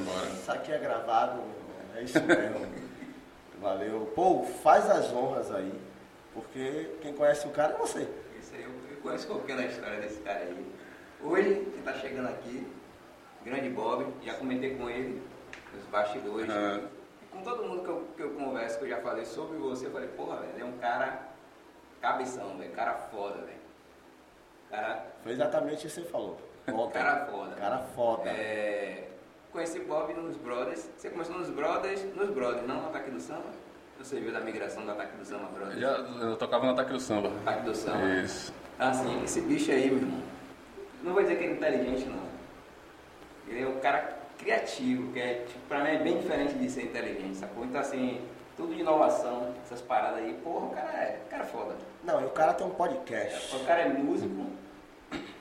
Bora. Isso aqui é gravado, é isso mesmo. Valeu. Pô, faz as honras aí, porque quem conhece o cara é você. Isso aí, eu, eu conheço um pouquinho da história desse cara aí. Hoje, que tá chegando aqui, grande Bob, já comentei com ele nos bastidores. E com todo mundo que eu, que eu converso, que eu já falei sobre você, eu falei, porra, velho, ele é um cara cabeção, velho, cara foda, velho. Cara, Foi exatamente isso que você falou. Ontem. cara foda. Cara foda. É, conheci Bob nos Brothers. Você começou nos Brothers, nos Brothers, não no Ataque do Samba? Você viu da migração do Ataque do Samba Brothers? Já, eu tocava no ataque do samba. Ataque do Samba. Isso. Assim, esse bicho aí, meu irmão, não vou dizer que ele é inteligente, não. Ele é um cara criativo, que é, tipo, pra mim é bem diferente de ser inteligente, sacou? Então, assim, tudo de inovação, essas paradas aí, porra, o cara é, o cara é foda. Não, e o cara tem um podcast. O cara é músico,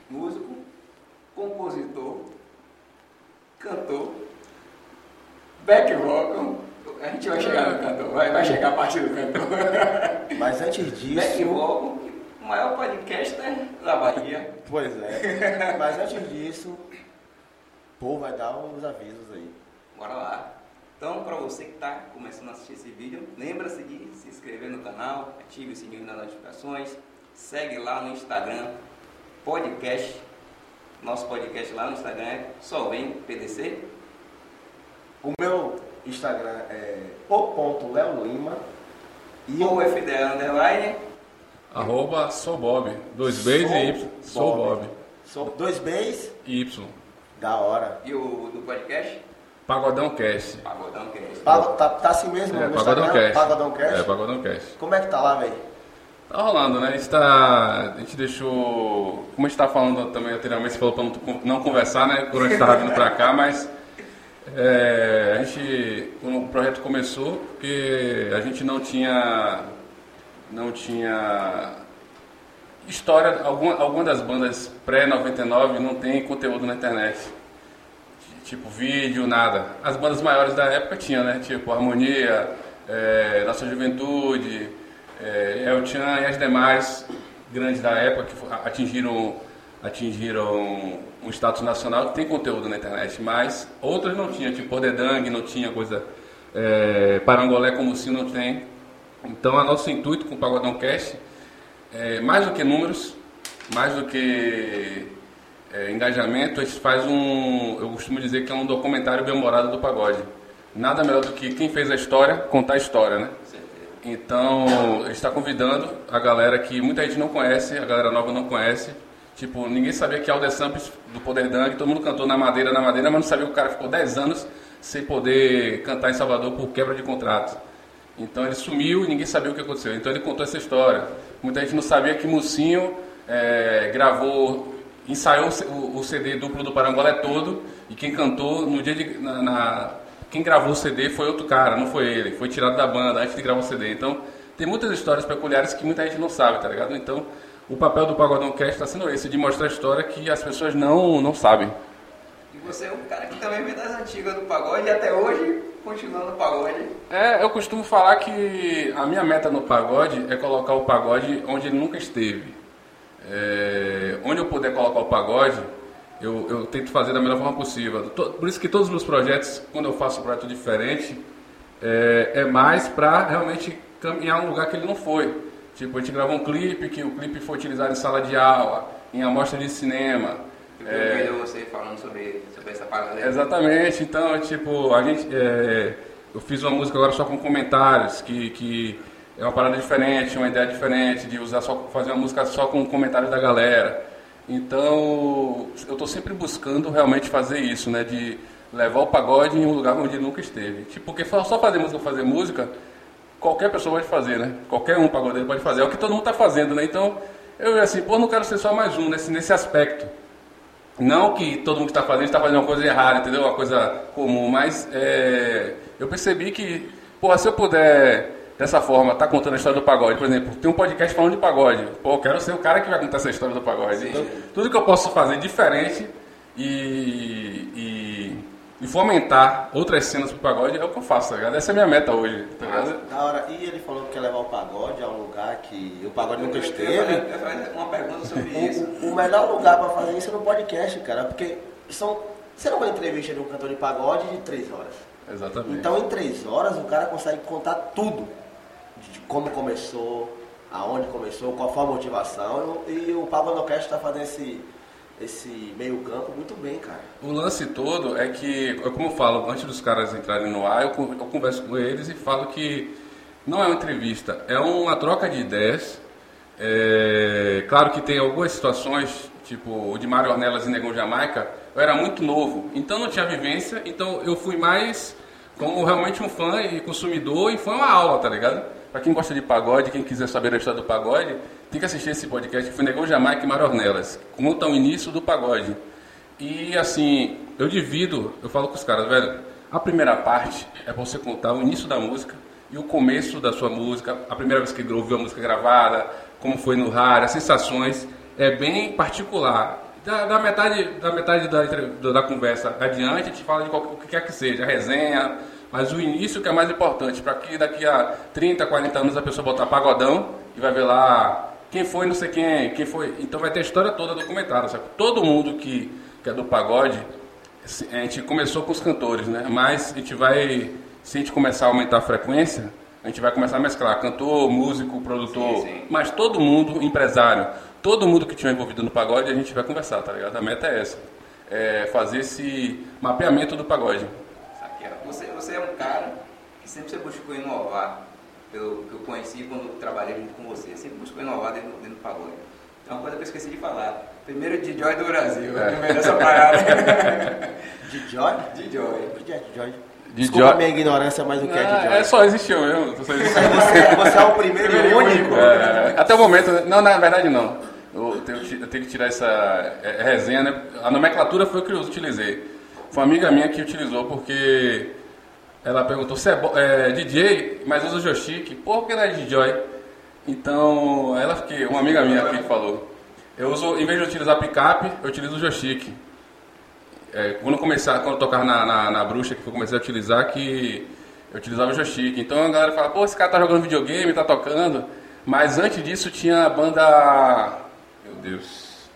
músico, compositor, cantor, back vocal. A gente vai chegar no cantor, vai, vai chegar a parte do cantor. Mas antes back disso. vocal, o maior podcaster da Bahia. Pois é. Mas antes disso, pô, vai dar os avisos aí. Bora lá. Então, para você que está começando a assistir esse vídeo, lembra-se de se inscrever no canal, ative o sininho das notificações, segue lá no Instagram, podcast, nosso podcast lá no Instagram é só vem PDC. O meu Instagram é o.leolima e ou FDL Underline, Arroba sou Bob. Dois Bs e Y. Sou Bob. Sou dois Bs, E Y. da hora. e o do podcast, Pagodão Cast. Pagodão Cast. Tá, tá assim mesmo É, no Pagodão Instagram? Cast. Pagodão Cast? É, Pagodão Cast. Como é que tá lá, velho? Tá rolando, né? A gente tá. A gente deixou. Como a gente tava falando também anteriormente, você falou pra não, conversar, né? Quando a gente tava vindo pra cá, mas. é, a gente. Quando o projeto começou, porque a gente não tinha. Não tinha. História. Alguma, alguma das bandas pré-99 não tem conteúdo na internet. Tipo, vídeo, nada. As bandas maiores da época tinham, né? Tipo, Harmonia, é, Nossa Juventude, é, El Chan e as demais grandes da época que atingiram, atingiram um status nacional que tem conteúdo na internet, mas outras não tinham, tipo Ordedang não tinha coisa, é, Parangolé como se não tem. Então, nosso intuito com o Pagodão Cast é mais do que números, mais do que é, engajamento, a gente faz um, eu costumo dizer que é um documentário bem-humorado do pagode. Nada melhor do que quem fez a história, contar a história, né? Então, a gente está convidando a galera que muita gente não conhece, a galera nova não conhece. Tipo, ninguém sabia que Alder Samples, do Poder Dang, todo mundo cantou na madeira, na madeira, mas não sabia que o cara ficou 10 anos sem poder cantar em Salvador por quebra de contrato. Então ele sumiu e ninguém sabia o que aconteceu. Então ele contou essa história. Muita gente não sabia que Mucinho eh, gravou, ensaiou o, o CD duplo do Parangolé todo e quem cantou no dia de. Na, na- quem gravou o CD foi outro cara, não foi ele. Foi tirado da banda antes de gravar o CD. Então tem muitas histórias peculiares que muita gente não sabe, tá ligado? Então o papel do Pagodão Cast está sendo esse, de mostrar a história que as pessoas não, não sabem. E você é um cara que também vem das antigas do pagode e até hoje continua no pagode. É, eu costumo falar que a minha meta no pagode é colocar o pagode onde ele nunca esteve. É, onde eu puder colocar o pagode, eu, eu tento fazer da melhor forma possível. Por isso que todos os meus projetos, quando eu faço um projeto diferente, é, é mais para realmente caminhar um lugar que ele não foi. Tipo, a gente gravou um clipe, que o clipe foi utilizado em sala de aula, em amostra de cinema. Eu vídeo você falando sobre, sobre essa parada. Exatamente, então, tipo, a gente. é, eu fiz uma música agora só com comentários, que, que é uma parada diferente, uma ideia diferente, de usar só, fazer uma música só com comentários da galera. Então, eu estou sempre buscando realmente fazer isso, né? De levar o pagode em um lugar onde nunca esteve. Tipo, porque só fazer música, fazer música, qualquer pessoa pode fazer, né? Qualquer um pagodeiro pode fazer. É o que todo mundo está fazendo, né? Então, eu assim, pô, não quero ser só mais um nesse, nesse aspecto. Não que todo mundo que está fazendo está fazendo uma coisa errada, entendeu? Uma coisa comum, mas é, eu percebi que, porra, se eu puder, dessa forma, estar contando a história do pagode, por exemplo, tem um podcast falando de pagode, pô, eu quero ser o cara que vai contar essa história do pagode. Então, tudo que eu posso fazer diferente e, e, e fomentar outras cenas pro pagode é o que eu faço, tá ligado? Essa é a minha meta hoje, tá ligado? Da hora. E ele falou que quer levar o pagode a um lugar que o pagode nunca Eu esteve. fazer- eu ia fazer uma pergunta sobre isso. O, o melhor lugar pra fazer isso é no podcast, cara, porque são Você não vai entrevista de um cantor de pagode de três horas. Exatamente. Então, em três horas, o cara consegue contar tudo. De como começou, aonde começou, qual foi a motivação. E o Pablo Nocast está fazendo esse, esse meio campo muito bem, cara. O lance todo é que, como eu falo, antes dos caras entrarem no ar, eu, eu converso com eles e falo que não é uma entrevista, é uma troca de ideias. É, claro que tem algumas situações, tipo o de Mário Ornelas e Negão Jamaica, eu era muito novo, então não tinha vivência, então eu fui mais como realmente um fã e consumidor, e foi uma aula, tá ligado? Pra quem gosta de pagode, quem quiser saber a história do pagode, tem que assistir esse podcast, que foi Negão Jamaica e Mário Ornelas, conta o início do pagode. E assim, eu divido, eu falo com os caras, velho, a primeira parte é você contar o início da música e o começo da sua música, a primeira vez que ouviu a música gravada, como foi no rádio, as sensações, é bem particular. Da, da metade, da, metade da, da conversa adiante, a gente fala de qualquer, o que quer que seja, a resenha, mas o início que é mais importante, para que daqui a 30, 40 anos a pessoa botar pagodão e vai ver lá quem foi não sei quem, quem foi. Então vai ter a história toda documentada, sabe? Todo mundo que, que é do pagode, a gente começou com os cantores, né? Mas a gente vai, se a gente começar a aumentar a frequência, a gente vai começar a mesclar cantor, músico, produtor, Sim, sim. mas todo mundo, empresário, todo mundo que tiver envolvido no pagode, a gente vai conversar, tá ligado? A meta é essa. É fazer esse mapeamento do pagode. Você, você é um cara que sempre você buscou inovar, pelo que eu conheci quando trabalhei junto com você. Sempre buscou inovar dentro, dentro do pagode. Então, uma coisa que eu esqueci de falar. Primeiro DJ do Brasil, É. no meio dessa parada. De Joy? DJ. O que é de Joy? De Desculpa a minha ignorância, mas o que é de Joy? é só existiu mesmo. Só existiu. Você, você é o primeiro e único. É, até o momento, não, na verdade não. Eu tenho, que- eu tenho que tirar essa é, resenha, né? A nomenclatura foi o que eu utilizei. Foi uma amiga minha que utilizou porque ela perguntou se é, é DJ, mas usa joystick. Por que não é DJ? Então, ela que uma amiga minha que falou. Eu uso, em vez de utilizar picape, eu utilizo o joystick. É, quando começar, quando tocar na, na, na bruxa, que eu comecei a utilizar, que eu utilizava o joystick. Então a galera fala, pô, esse cara tá jogando videogame, tá tocando. Mas antes disso tinha a banda. Meu Deus.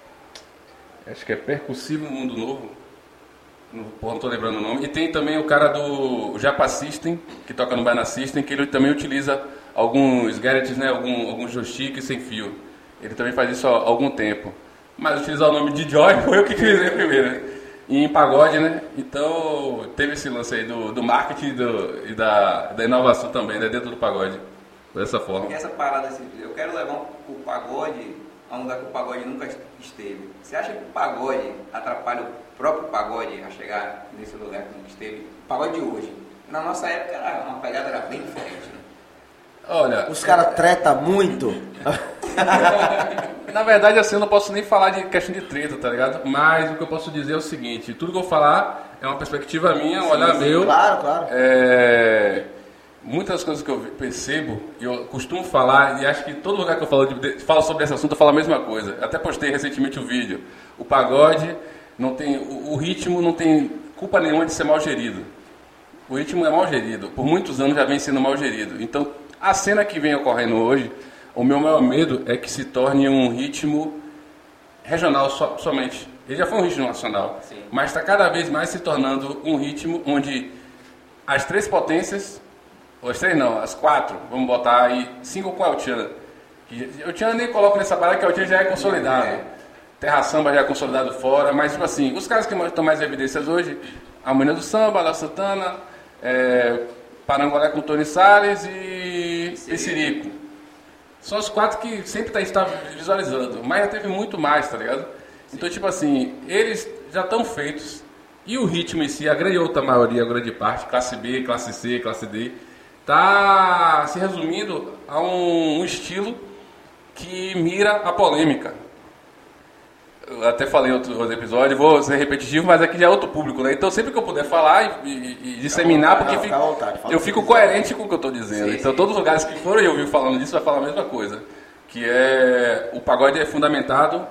Acho que é Percussivo Mundo Novo. Não, tô lembrando o nome. E tem também o cara do Japa System, que toca no Baiana System, que ele também utiliza alguns gadgets, né? Algum, alguns joysticks sem fio. Ele também faz isso há algum tempo. Mas utilizar o nome de Joy foi eu que utilizei primeiro, né? E em pagode, né? Então teve esse lance aí do, do marketing e do- e da, da inovação também, né? Dentro do pagode. Dessa forma. E essa parada, assim, eu quero levar o pagode a um lugar que o pagode nunca esteve. Você acha que o pagode atrapalha o próprio pagode a chegar nesse lugar que nunca esteve? O pagode de hoje. Na nossa época, era uma pegada era bem diferente. Né? Olha, Os caras tretam muito. Na verdade, assim, eu não posso nem falar de questão de treta, tá ligado? Mas o que eu posso dizer é o seguinte: tudo que eu falar é uma perspectiva minha, um olhar meu. Claro, claro. É, muitas coisas que eu percebo, e eu costumo falar, e acho que todo lugar que eu falo, de, falo sobre esse assunto, eu falo a mesma coisa. Até postei recentemente um vídeo. O pagode não tem. O, o ritmo não tem culpa nenhuma de ser mal gerido. O ritmo é mal gerido. Por muitos anos já vem sendo mal gerido. Então, a cena que vem ocorrendo hoje, o meu maior medo é que se torne um ritmo regional so- somente. Ele já foi um ritmo nacional, Sim. mas está cada vez mais se tornando um ritmo onde as três potências, as três não, as quatro, vamos botar aí, cinco com a Altiana. Que O Altiana nem coloco nessa parada que a Altiana já é consolidado. Terra Samba já é consolidado fora, mas tipo assim, os caras que estão mais em evidências hoje, a Mulher do Samba, a La Santana, é, Parangolé com Tony Salles e Pissirico. São os quatro que sempre tá, está visualizando, mas já teve muito mais, tá ligado? Então, tipo assim, eles já estão feitos e o ritmo em si, a grande outra maioria, a grande parte, classe B, classe C, classe D, tá se resumindo a um, um estilo que mira a polêmica. Eu até falei em outro, outro episódio, vou ser repetitivo, mas aqui já é outro público, né? Então sempre que eu puder falar e, e- e disseminar, porque fala eu fico coerente com o que eu estou dizendo. Sim, então sim. todos os lugares que forem ouvir falando disso vai falar a mesma coisa. Que é o pagode é fundamentado.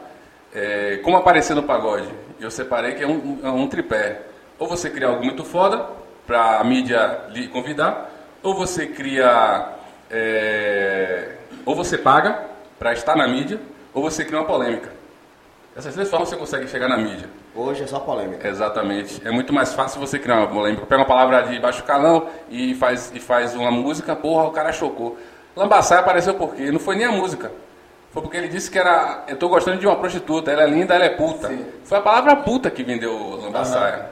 é, como aparecer no pagode? Eu separei que é um, é um tripé. Ou você cria algo muito foda para a mídia lhe convidar, ou você cria. é, ou você paga para estar na mídia, ou você cria uma polêmica. Essas três formas você consegue chegar na mídia. Hoje é só polêmica. Exatamente. É muito mais fácil você criar uma polêmica. Pega uma palavra de baixo calão e faz, e faz uma música, porra, o cara chocou. Lambaçaia apareceu por quê? Não foi nem a música. Foi porque ele disse que era. Eu tô gostando de uma prostituta, ela é linda, ela é puta. Sim. Foi a palavra puta que vendeu o Lambaçaia.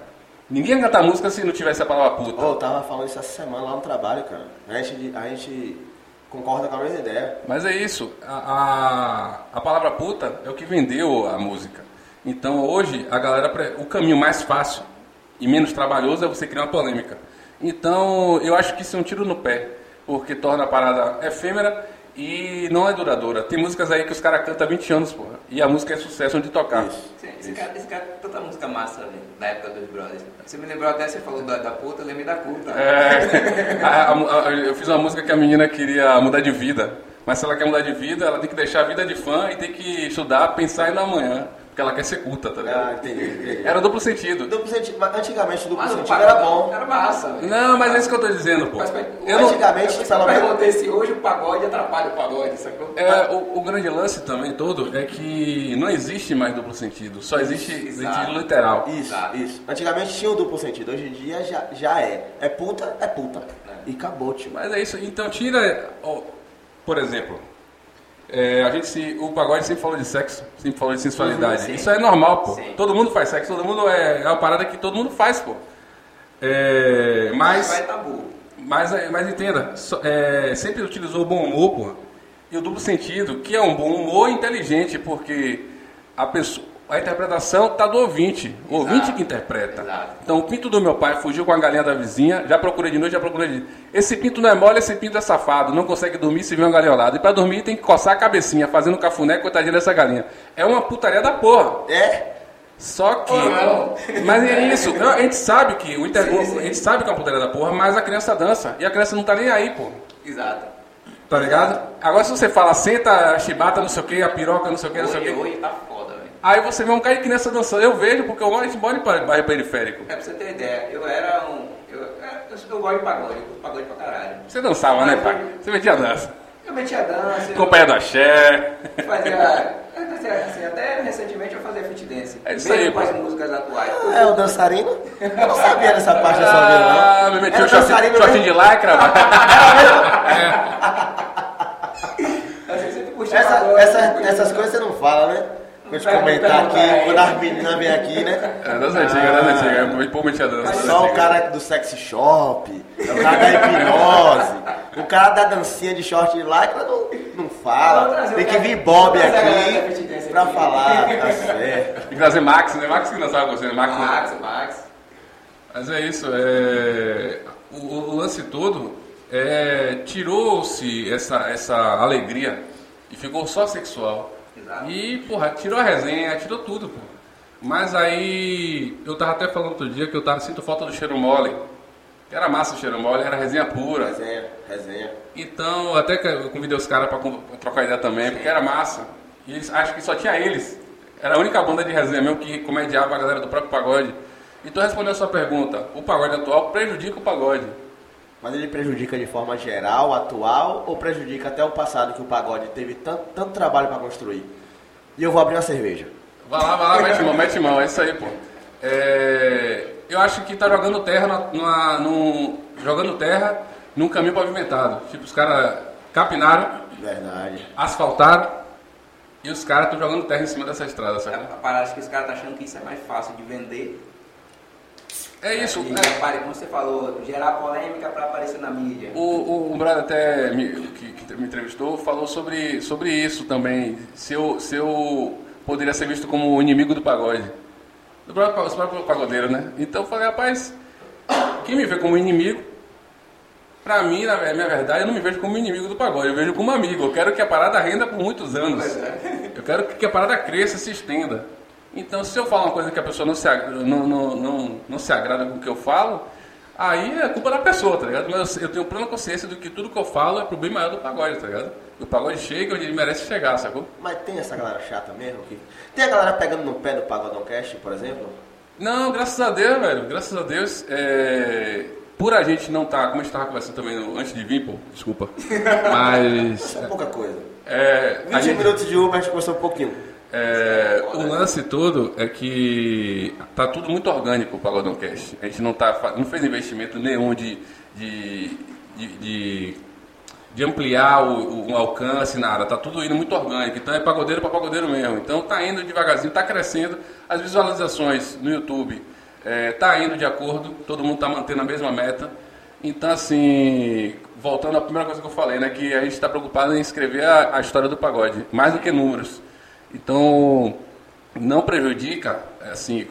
Ninguém ia cantar música se não tivesse a palavra puta. Ô, eu tava falando isso essa semana lá no trabalho, cara. A gente, a gente concorda com a mesma ideia. Mas é isso, a, a, a palavra puta é o que vendeu a música. Então hoje a galera, o caminho mais fácil e menos trabalhoso é você criar uma polêmica. Então eu acho que isso é um tiro no pé, porque torna a parada efêmera e não é duradoura. Tem músicas aí que os caras cantam há 20 anos, porra, e a música é sucesso onde tocar. Isso. Sim, Esse cara, esse cara tanta música massa, velho, da época dos brothers. Você me lembrou até, você falou da, da puta, eu lembrei da puta. É, a- a- a- eu fiz uma música que a menina queria mudar de vida. Mas se ela quer mudar de vida, ela tem que deixar a vida de fã e tem que estudar, pensar e no amanhã. Porque ela quer ser culta, tá Ah, ligado? entendi. entendi. Era duplo sentido. Duplo sentido, mas antigamente o duplo Mas sentido era bom. Era massa, velho. Não, mas é isso que eu tô dizendo, pô. Mas, mas, Eu não, Antigamente, Eu pelo menos. perguntei se hoje o pagode atrapalha o pagode, sacou? é, o, o grande lance também todo é que não existe mais duplo sentido. Só existe Exato. sentido literal. Isso, Exato. isso. Antigamente tinha o duplo sentido, hoje em dia já, já é. É puta, é puta. E acabou, tio. Mas é isso. Então tira. ó, por exemplo, é, a gente se, o pagode sempre falou de sexo, sempre falou de sensualidade. Uhum, sim. isso é normal, pô. Sim. Todo mundo faz sexo, todo mundo é, é uma parada que todo mundo faz, pô. É, mas. Tabu. Mas, mas entenda, é, sempre utilizou o bom humor, pô, e o duplo sentido, que é um bom humor inteligente, porque a pessoa, a interpretação está do ouvinte, o ouvinte que interpreta. Exato. Então o pinto do meu pai fugiu com a galinha da vizinha, já procurei de noite, já procurei de dia. Esse pinto não é mole, esse pinto é safado, não consegue dormir se vê uma galinha ao lado. E para dormir tem que coçar a cabecinha, fazendo cafuné, coitadinha dessa galinha. É uma putaria da porra. É? Só que. Não. Mas é isso. Não, A gente sabe que o inter... Sim, sim. a gente sabe que é uma putaria da porra, mas a criança dança. E a criança não tá nem aí, pô. Exato. Tá ligado? Agora se você fala, senta a chibata, não sei o que, a piroca, não sei o que, não sei o que. tá foda. Aí você vê um cara de criança dançando. Eu vejo porque eu moro em moro em pa- bairro periférico. É pra você ter ideia, eu era um. Eu, eu, eu gosto de pagode, eu curto pagode pra caralho. Você dançava, né, pai? Você metia dança. Eu metia dança, eu Companhia do axé. fazia. assim, até recentemente eu fazia fit dance. É isso mesmo aí, com as músicas atuais. É o dançarino? Eu não sabia dessa parte da sua vida, não. Ah, me metia o shortinho de lycra. mano. Assim, eu sempre curti Essa, essa- essas coisas você não fala, né? Vou te comentar aqui, quando as meninas vêm aqui, né? É, das antigas, das antigas. Pô, metia dança. das Só o cara do sex shop, é o cara da hipnose, o cara da dancinha de short de lycra não, não fala. Tem que vir Bob aqui pra falar, tá certo. Tem que trazer Max, né? Max que dançava com você, né? Max. né? Max, Max. Mas é isso, é... O, o lance todo é... tirou-se essa, essa alegria e ficou só sexual. E, porra, tirou a resenha, tirou tudo, pô. Mas aí, eu tava até falando outro dia que eu tava, sinto falta do cheiro mole. Que era massa o cheiro mole, era resenha pura. Resenha, resenha. Então, até que eu convidei os caras pra con- trocar ideia também, porque era massa. E eles, acho que só tinha eles. Era a única banda de resenha mesmo que comediava a galera do próprio pagode. Então, respondendo a sua pergunta, o pagode atual prejudica o pagode. Mas ele prejudica de forma geral, atual, ou prejudica até o passado que o pagode teve tanto, tanto trabalho pra construir? E eu vou abrir uma cerveja. Vai lá, vai lá, mete mão, mete mão, é isso aí, pô. É, eu acho que tá jogando terra na, numa- num, jogando terra num caminho pavimentado. Tipo, os caras capinaram, Verdade. asfaltaram e os caras estão jogando terra em cima dessa estrada, A sabe? parada que os caras estão achando que isso é mais fácil de vender. É isso. E, é. como você falou, gerar polêmica pra aparecer na mídia. O, o, o brother até me, que, que me entrevistou falou sobre, sobre isso também. Se eu, se eu poderia ser visto como o inimigo do pagode. Do próprio, próprio pagodeiro, né? Então eu falei, rapaz, quem me vê como inimigo, pra mim, na minha verdade, eu não me vejo como inimigo do pagode, eu vejo como amigo. Eu quero que a parada renda por muitos anos. É. Eu quero que a parada cresça, se estenda. Então, se eu falar uma coisa que a pessoa não se, não, não, não, não se agrada com o que eu falo, aí é culpa da pessoa, tá ligado? Mas eu, tenho plena consciência de que tudo que eu falo é pro bem maior do pagode, tá ligado? O pagode chega onde ele merece chegar, sacou? Mas tem essa galera chata mesmo? Que... Tem a galera pegando no pé do Pagodão Cast, por exemplo? Não, graças a Deus, velho. Graças a Deus. É... Por a gente não tá, como a gente tava conversando também antes de vir, pô, desculpa. Mas. Isso é pouca coisa. É, 20 a gente- minutos de Uber, a gente conversou um pouquinho. É, o lance todo é que tá tudo muito orgânico o Pagodão Cash. A gente não, tá, não fez investimento nenhum de, de, de, de- de ampliar o, o alcance, nada. Tá tudo indo muito orgânico. Então é pagodeiro para pagodeiro mesmo. Então tá indo devagarzinho, tá crescendo. As visualizações no YouTube é, tá indo de acordo, todo mundo tá mantendo a mesma meta. Então, assim, voltando à primeira coisa que eu falei, né? Que a gente está preocupado em escrever a, a história do pagode, mais do que números. Então, não prejudica, assim,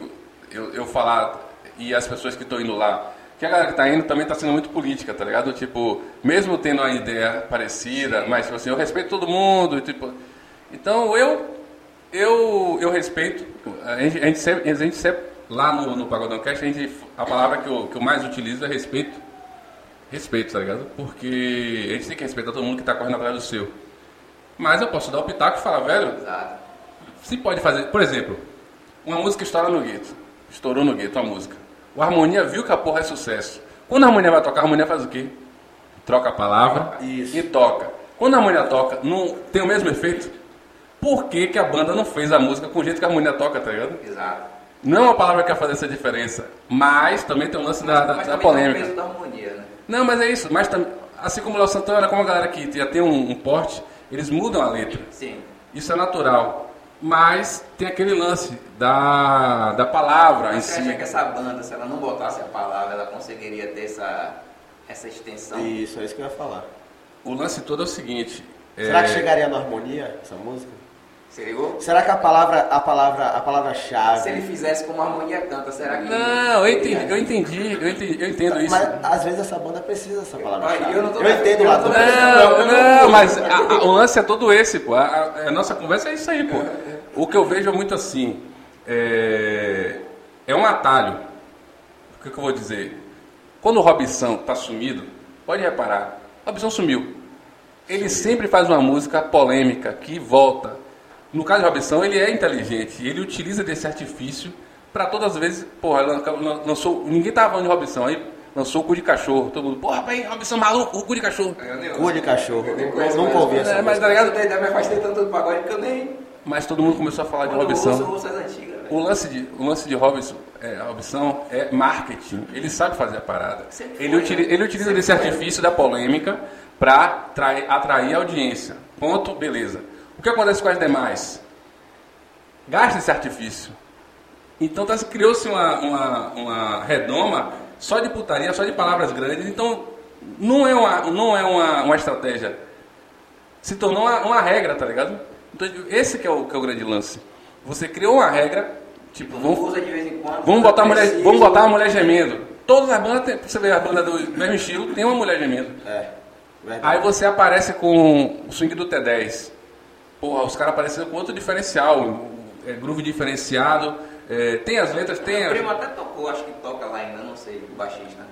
eu, eu falar e as pessoas que estão indo lá, que a galera que está indo também está sendo muito política, tá ligado? Tipo, mesmo tendo uma ideia parecida, mas tipo assim, eu respeito todo mundo, tipo, então eu eu, eu respeito, a gente, a gente sempre, a gente sempre lá no, no Pagodão Cast, a, gente, a palavra que eu, que eu mais utilizo é respeito. Respeito, tá ligado? Porque a gente tem que respeitar todo mundo que está correndo atrás do seu. Mas eu posso dar o pitaco e falar, velho, Exato. Se pode fazer, por exemplo, uma música estoura no gueto. Estourou no gueto a música. O Harmonia viu que a porra é sucesso. Quando a Harmonia vai tocar, a Harmonia faz o quê? Troca a palavra Isso. e toca. Quando a Harmonia toca, não tem o mesmo efeito? Por que, que a banda não fez a música com o jeito que a Harmonia toca, tá ligado? Exato. Não é uma palavra que vai fazer essa diferença, mas também tem o lance da, da, Mas da tem polêmica. peso da harmonia, né? Não, mas é isso. Mas tam- assim como o Léo Santana, como a galera que já tem um, um porte, eles mudam a letra. Sim. Isso é natural. Mas tem aquele lance da, da palavra em Mas você acha si. que essa banda, se ela não botasse a palavra, ela conseguiria ter essa, essa extensão? Isso, é isso que eu ia falar. O lance todo é o seguinte. Será é, que chegaria na harmonia essa música? Você ligou? Será que a palavra, a palavra, a palavra-chave. Se ele fizesse como a harmonia canta, será que. Não, eu entendi, eu entendi, eu entendi, eu entendo isso. Mas às vezes essa banda precisa dessa palavra-chave. Eu não tô- entendo eu lá não Não, não, mas a- a- o lance é todo esse, pô. A, a- a nossa conversa é isso aí, pô. O que eu vejo é muito assim. É, é um atalho. O que, que eu vou dizer? Quando o Robson tá sumido, pode reparar, Robson sumiu. Ele sempre faz uma música polêmica que volta. No caso de Robson, ele é inteligente. Ele utiliza desse artifício para todas as vezes. Porra, lan- lan- lançou. Ninguém tava falando de Robson. Aí lançou o cu de cachorro. Todo mundo, porra, rapaz, Robson maluco, o cu de cachorro. Cu de cachorro. Eu nunca ouvi essa É, mas tá ligado? Faz tempo tanto do pagode que eu nem. Mas todo mundo começou a falar de velho. O lance de, o lance de Robson, é, Robson é marketing. Ele sabe fazer a parada. Sempre Ele, foi, utili- né? ele utiliza Sempre desse foi. artifício da polêmica para atrair audiência. Ponto, beleza. O que acontece com as demais? Gasta esse artifício. Então tá, criou-se uma, uma, uma redoma só de putaria, só de palavras grandes. Então não é uma, não é uma, uma estratégia. Se tornou uma, uma regra, tá ligado? Então esse que é, o, que é o grande lance. Você criou uma regra, tipo, vamos, quando. vamos, botar, mulher, Preciso. vamos botar uma mulher gemendo. Todas as bandas, tem, você vê a banda do mesmo estilo, tem uma mulher gemendo. É. Aí você aparece com o swing do T10. Porra, os caras apareceram com outro diferencial, é, groove diferenciado. é, tem as letras, tem. Meu A, primo até tocou, acho que toca lá ainda, não sei, o baixista.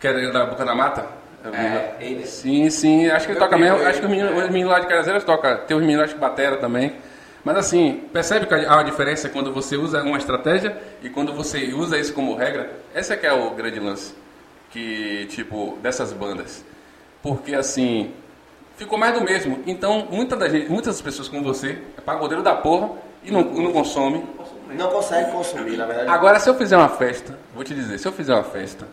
que é da Boca da Mata? É, ele. Sim, sim, acho que ele toca mesmo. Acho que os meninos, os meninos lá de Cajazeiras tocam. Tem os meninos lá de Batera também. Mas assim, percebe que há uma diferença quando você usa uma estratégia e quando você usa isso como regra? Esse é que é o grande lance. Que, tipo, dessas bandas. Porque assim, ficou mais do mesmo. Então, muita da gente, muitas pessoas como você, é pagodeiro da porra e não, não consome. Não consegue consumir, na verdade. Agora, se eu fizer uma festa, vou te dizer, se eu fizer uma festa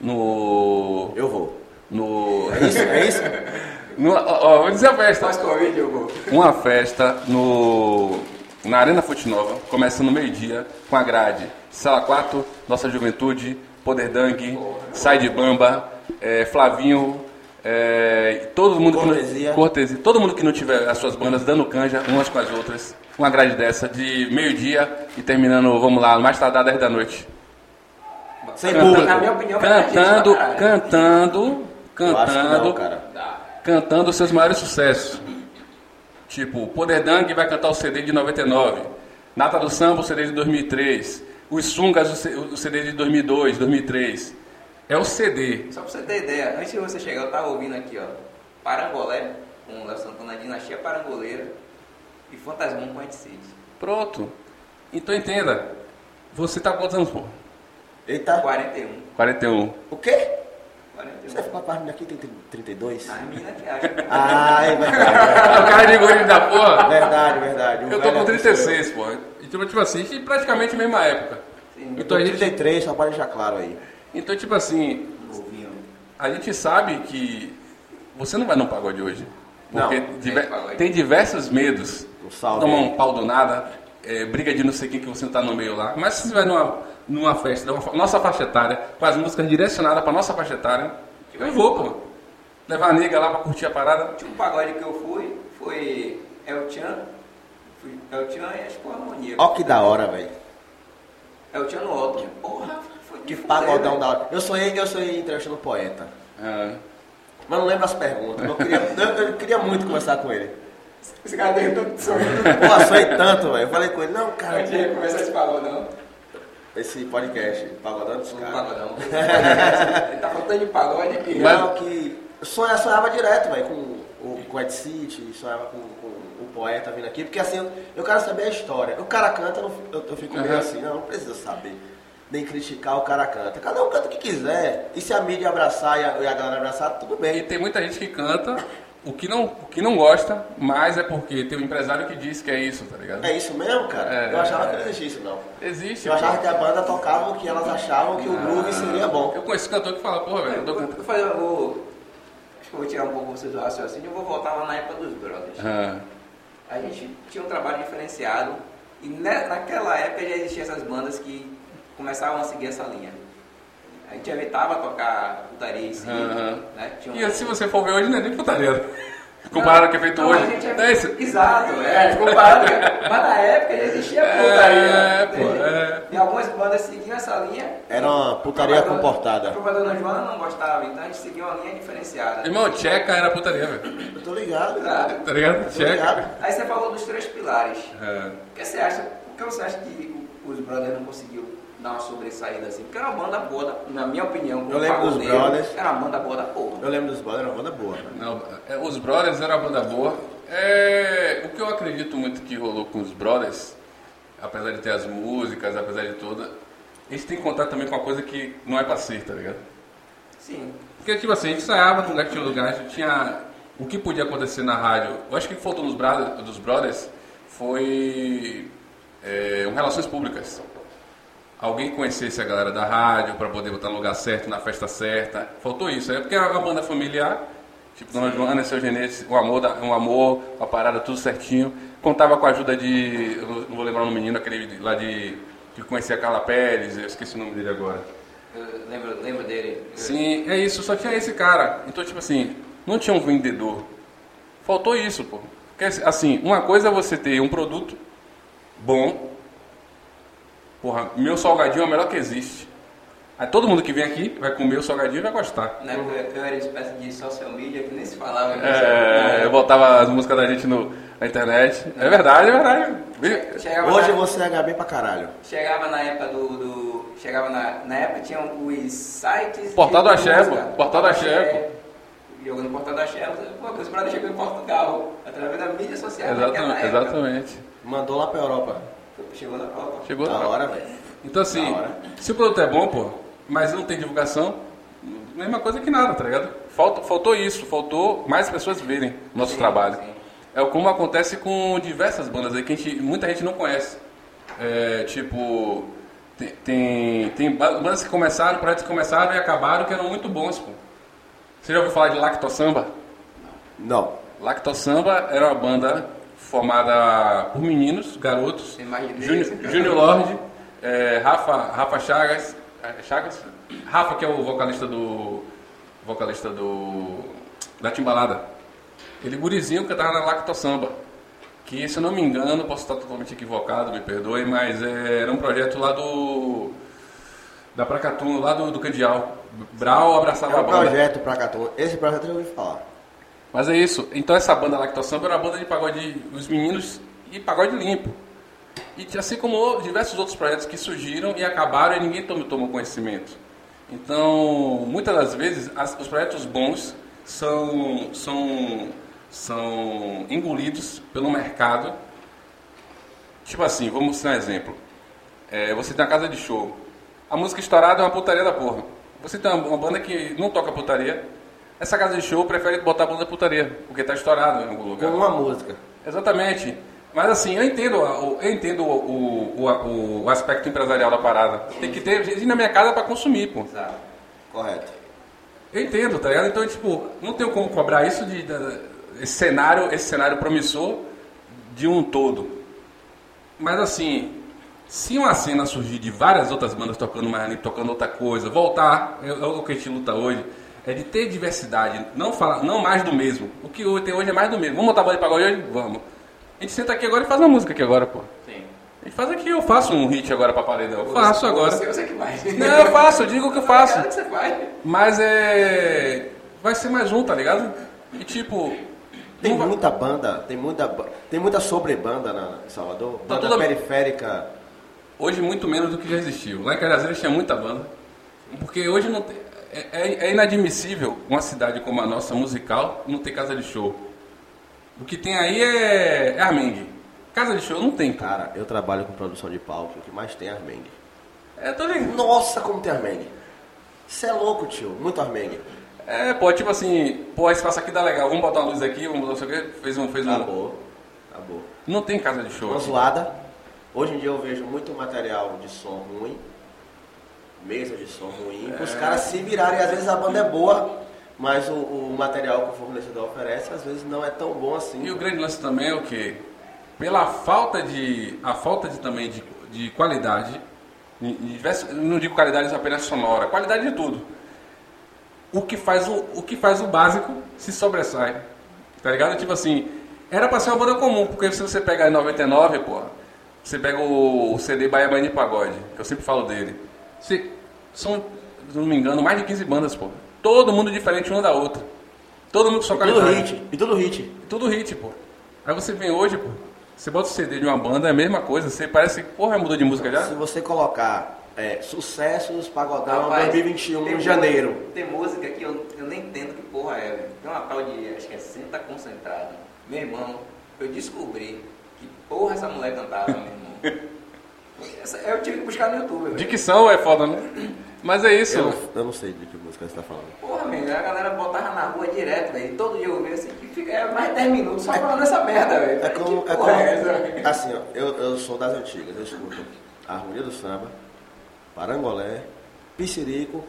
no. Eu vou. no É isso? É isso? No, ó, ó, vou dizer a festa. Faz Covid, eu vou. Uma festa no, na Arena Fute Nova, começando no meio-dia, com a grade Sala 4, Nossa Juventude, Poder Dang, Sai de Bamba, é, Flavinho, é, todo mundo que Cortesia. não, cortesia, todo mundo que não tiver as suas bandas dando canja umas com as outras, uma grade dessa de meio-dia e terminando, vamos lá, mais tardar 10 da noite. Sem público. Na minha opinião, cantando, caralho. cantando, que cantando, não, cara. Cantando seus maiores sucessos. Tipo, Poder Dang vai cantar o CD de 99, Nata do Samba o CD de 2003, os Sungas o CD de 2002, 2003. É o CD. Só pra você ter ideia, antes de você chegar, eu tava ouvindo aqui, ó. Parangolé, com o Léo Santana, Dinastia Parangoleira e Fantasmão com Ed City. Pronto. Então entenda, você tá com quantos anos, pô? Eita. 41. 41. O quê? Você 41. fala para as meninas aqui tem 32? A menina que acha. Ah, é verdade. O cara de gordo da porra. Verdade, verdade. O Eu tô com aqui 36, pô. Então, tipo assim, e praticamente a mesma época. Sim. Eu tô Então a com gente, 33, só para deixar claro aí. Então, tipo assim, a gente sabe que você não vai num pagode hoje. Porque Não, diver- tem diversos medos. Um Tomar um pau do nada, é, briga de não sei quem que você não tá no meio lá. Mas se você vai numa, numa festa, da nossa faixa etária, com as músicas direcionadas pra nossa faixa etária, eu vou, pô. Levar a nega lá pra curtir a parada. O último pagode que eu fui foi El Chan. Fui El Chan e acho que foi Harmonia. Ó que da hora, velho. El Chan no outro. Porra, Que pagodão da hora. Eu sonhei, eu sonhei entrevistando o poeta. É. Mas não lembro as perguntas. Eu queria, eu, eu queria muito conversar com ele. Esse cara deu tanto sonho. Pô, sonhei tanto, velho. Eu falei com ele, não, cara, Eu tinha que começar esse pagodão. esse podcast, pagodão dos Um caras. pagodão. Ele tá faltando de pagode aqui. Mas- Não, que eu sonhava, sonhava direto, velho, com o Ed City, sonhava com, com o poeta vindo aqui, porque assim, eu, eu quero saber a história. O cara canta, eu, eu fico meio Uhum. assim, não, não precisa saber. Nem criticar o cara canta. Cada um canta o que quiser. E se a mídia abraçar e a, e a galera abraçar, tudo E bem. tem muita gente que canta o que não, o que não gosta, mas é porque tem um empresário que diz que é isso, tá ligado? É isso mesmo, cara? É, eu achava é. que não existia isso, não. Existe. Eu achava que a banda tocava o que elas achavam que o groove seria bom. Eu conheço cantor que fala, porra, velho, eu tô eu, cantando. eu, falei, eu vou, acho que eu vou tirar um pouco vocês do raciocínio e vou voltar lá na época dos brothers. Ah, A gente tinha um trabalho diferenciado e naquela época já existiam essas bandas que começavam a seguir essa linha. A gente evitava tocar putaria em si, Aham. né? Tinha um- E se você for ver hoje, não é nem putaria. Comparado ao que é feito Não, hoje. a gente É isso. Exato, é, comparado. Mas na época já existia putaria. É, pô, é. E algumas bandas seguiam essa linha. Era uma putaria A dona- comportada. A dona Joana não gostava, então a gente seguia uma linha diferenciada. Irmão, tcheca era putaria, velho. Eu tô ligado. Exato. Tá ligado? Tcheca. ligado. Aí você falou dos três pilares. É. O que você acha? Por que você acha que os brothers não conseguiu dar uma sobressaída assim? Porque era uma banda boa, da- na minha opinião. Eu lembro dos Brothers. Era uma banda boa da porra. Eu lembro dos brothers, era uma banda boa. Não, é, os Brothers era uma banda boa. É, o que eu acredito muito que rolou com os Brothers, apesar de ter as músicas, apesar de tudo, eles têm que contar também com uma coisa que não é pra ser, tá ligado? Sim. Porque, tipo assim, a gente ensaiava num lugar que tinha um lugar, a gente tinha o que podia acontecer na rádio. Eu acho que o que faltou nos brothers, dos Brothers foi é, um relações públicas. Alguém conhecesse a galera da rádio para poder botar no lugar certo, na festa certa. Faltou isso. É porque é uma banda familiar, tipo Dona Joana, seu Genete, um amor, um amor, uma parada tudo certinho. Contava com a ajuda de. Não vou lembrar o do menino, aquele lá de. que conhecia a Carla Pérez, eu esqueci o nome dele agora. Eu lembro, lembro dele. Sim, é isso, só tinha esse cara. Então, tipo assim, não tinha um vendedor. Faltou isso, pô. Porque, assim, uma coisa é você ter um produto bom. Porra, meu salgadinho é o melhor que existe. Aí todo mundo que vem aqui vai comer o salgadinho e vai gostar. Na época eu era espécie de social media que nem se falava. É, eu botava as músicas da gente no, na internet. É verdade, é verdade. Chegava Hoje na, você é HB pra caralho. chegava na época do. do- chegava na, na época tinha os sites. Portal do Axé, pô. Portal do Axé, Jogando Portal do Axé, pô, os brothers chegou em Portugal, através da mídia social. naquela Exatamente, exatamente. Mandou lá pra Europa. Chegou na Europa. Chegou Da na hora, velho. Então assim, se o produto é bom, pô, mas não tem divulgação, mesma coisa que nada, tá ligado? Falta, faltou isso, faltou mais pessoas verem nosso Sim, trabalho. sim. É como acontece com diversas bandas aí que a gente, muita gente não conhece. É, tipo, tem, tem, tem ba- bandas que começaram, projetos que começaram e acabaram que eram muito bons, pô. Você já ouviu falar de Lacto Samba? Não. Lacto Samba era uma banda formada por meninos, garotos, Imaginei Júnior Lorde, é, Rafa, Rafa Chagas, é, Chagas? Rafa que é o vocalista do vocalista do da Timbalada. Ele gurizinho cantava na Lacto Samba. Que se eu não me engano, posso estar totalmente equivocado, me perdoe, mas é, era um projeto lá do da Pracatuno, lá do, do Candial. Brau É abraçava a um banda. projeto pra Catu. Esse projeto eu já ouvi falar. Mas é isso. Então essa banda Lactosamba era uma banda de pagode, os meninos e pagode limpo. E assim como diversos outros projetos que surgiram e acabaram e ninguém tomou, tomou conhecimento. Então, muitas das vezes, as- os projetos bons são, são, são engolidos pelo mercado. Tipo assim, vamos dar um exemplo. É, você tem uma casa de show. A música estourada é uma putaria da porra. Você tem uma banda que não toca putaria, essa casa de show prefere botar a banda putaria, porque tá estourado em algum Com lugar. uma música. Exatamente. Mas assim, eu entendo, eu entendo o, o, o- o aspecto empresarial da parada. Tem que ter gente na minha casa para consumir, pô. Exato. Correto. Eu entendo, tá ligado? Então, tipo, não tenho como cobrar isso de, da- esse cenário, esse cenário promissor de um todo. Mas assim, se uma cena surgir de várias outras bandas tocando mais, tocando outra coisa, voltar, é o que a gente luta hoje, é de ter diversidade, não falar, não mais do mesmo. O que tem hoje é mais do mesmo. Vamos botar banda de pagode hoje? Vamos. A gente senta aqui agora e faz uma música aqui agora, pô. Sim. A gente faz aqui, eu faço um hit agora pra paredão. Eu faço agora. Você, você que faz. Não, eu faço, eu digo que eu faço. Que você faz. Mas é. Vai ser mais um, tá ligado? E tipo. Tem vai- muita banda, tem muita, tem muita sobrebanda na, em Salvador. Tá Banda tudo- periférica. Hoje muito menos do que já existiu. Lá em Cajazeiras tinha muita banda. Porque hoje não tem. É, é- é inadmissível uma cidade como a nossa, musical, não ter casa de show. O que tem aí é, é Armengue. Casa de show não tem, cara. Cara, eu trabalho com produção de palco, o que mais tem é Armengue. É, tô ligado. Nossa, como tem Armengue. Você é louco, tio. Muito Armengue. É, pô, tipo assim, pô, esse espaço aqui dá legal, vamos botar uma luz aqui, vamos botar não sei o quê. Fez um. Fez um... Acabou. Acabou. Não tem casa de show. Uma zoada. Hoje em dia eu vejo muito material de som ruim, mesa de som ruim, os caras se virarem, às vezes a banda é boa, mas o, o material que o fornecedor oferece às vezes não é tão bom assim. E o grande lance também é o que? Pela falta de. A falta de também de, de qualidade. diversos- não digo qualidade apenas sonora, qualidade de tudo. O que faz o, o que faz o básico se sobressai. Tá ligado? Tipo assim, era pra ser uma banda comum, porque se você pegar em 99, porra, você pega o, o CD Bahia Band de Pagode, que eu sempre falo dele. Você, são, se não me engano, mais de 15 bandas, porra. Todo mundo diferente uma da outra. Todo mundo com sua E tudo qualidade. hit. E tudo hit. Tudo hit, pô. Aí você vem hoje, pô, você bota o CD de uma banda, é a mesma coisa, você parece que, porra, mudou de música já? Se você colocar é, sucessos pagodão Rapaz, 2021 tem em janeiro. Tem música que eu, eu nem entendo que porra é, velho. Tem uma tal de, acho que é Senta Concentrada. Meu irmão, eu descobri que porra essa mulher cantava, meu irmão. Essa, eu tive que buscar no YouTube, velho. Dicção é foda, né? Mas é isso. Eu, não- eu não sei de que música você tá falando. Porra, meu, a galera botava na rua direto, velho. Todo dia eu via assim, que fica é mais de 10 minutos só falando essa merda, velho. É como, é porra como é essa, assim, ó, eu, eu sou das antigas, eu escuto Harmonia do Samba, Parangolé, Piscirico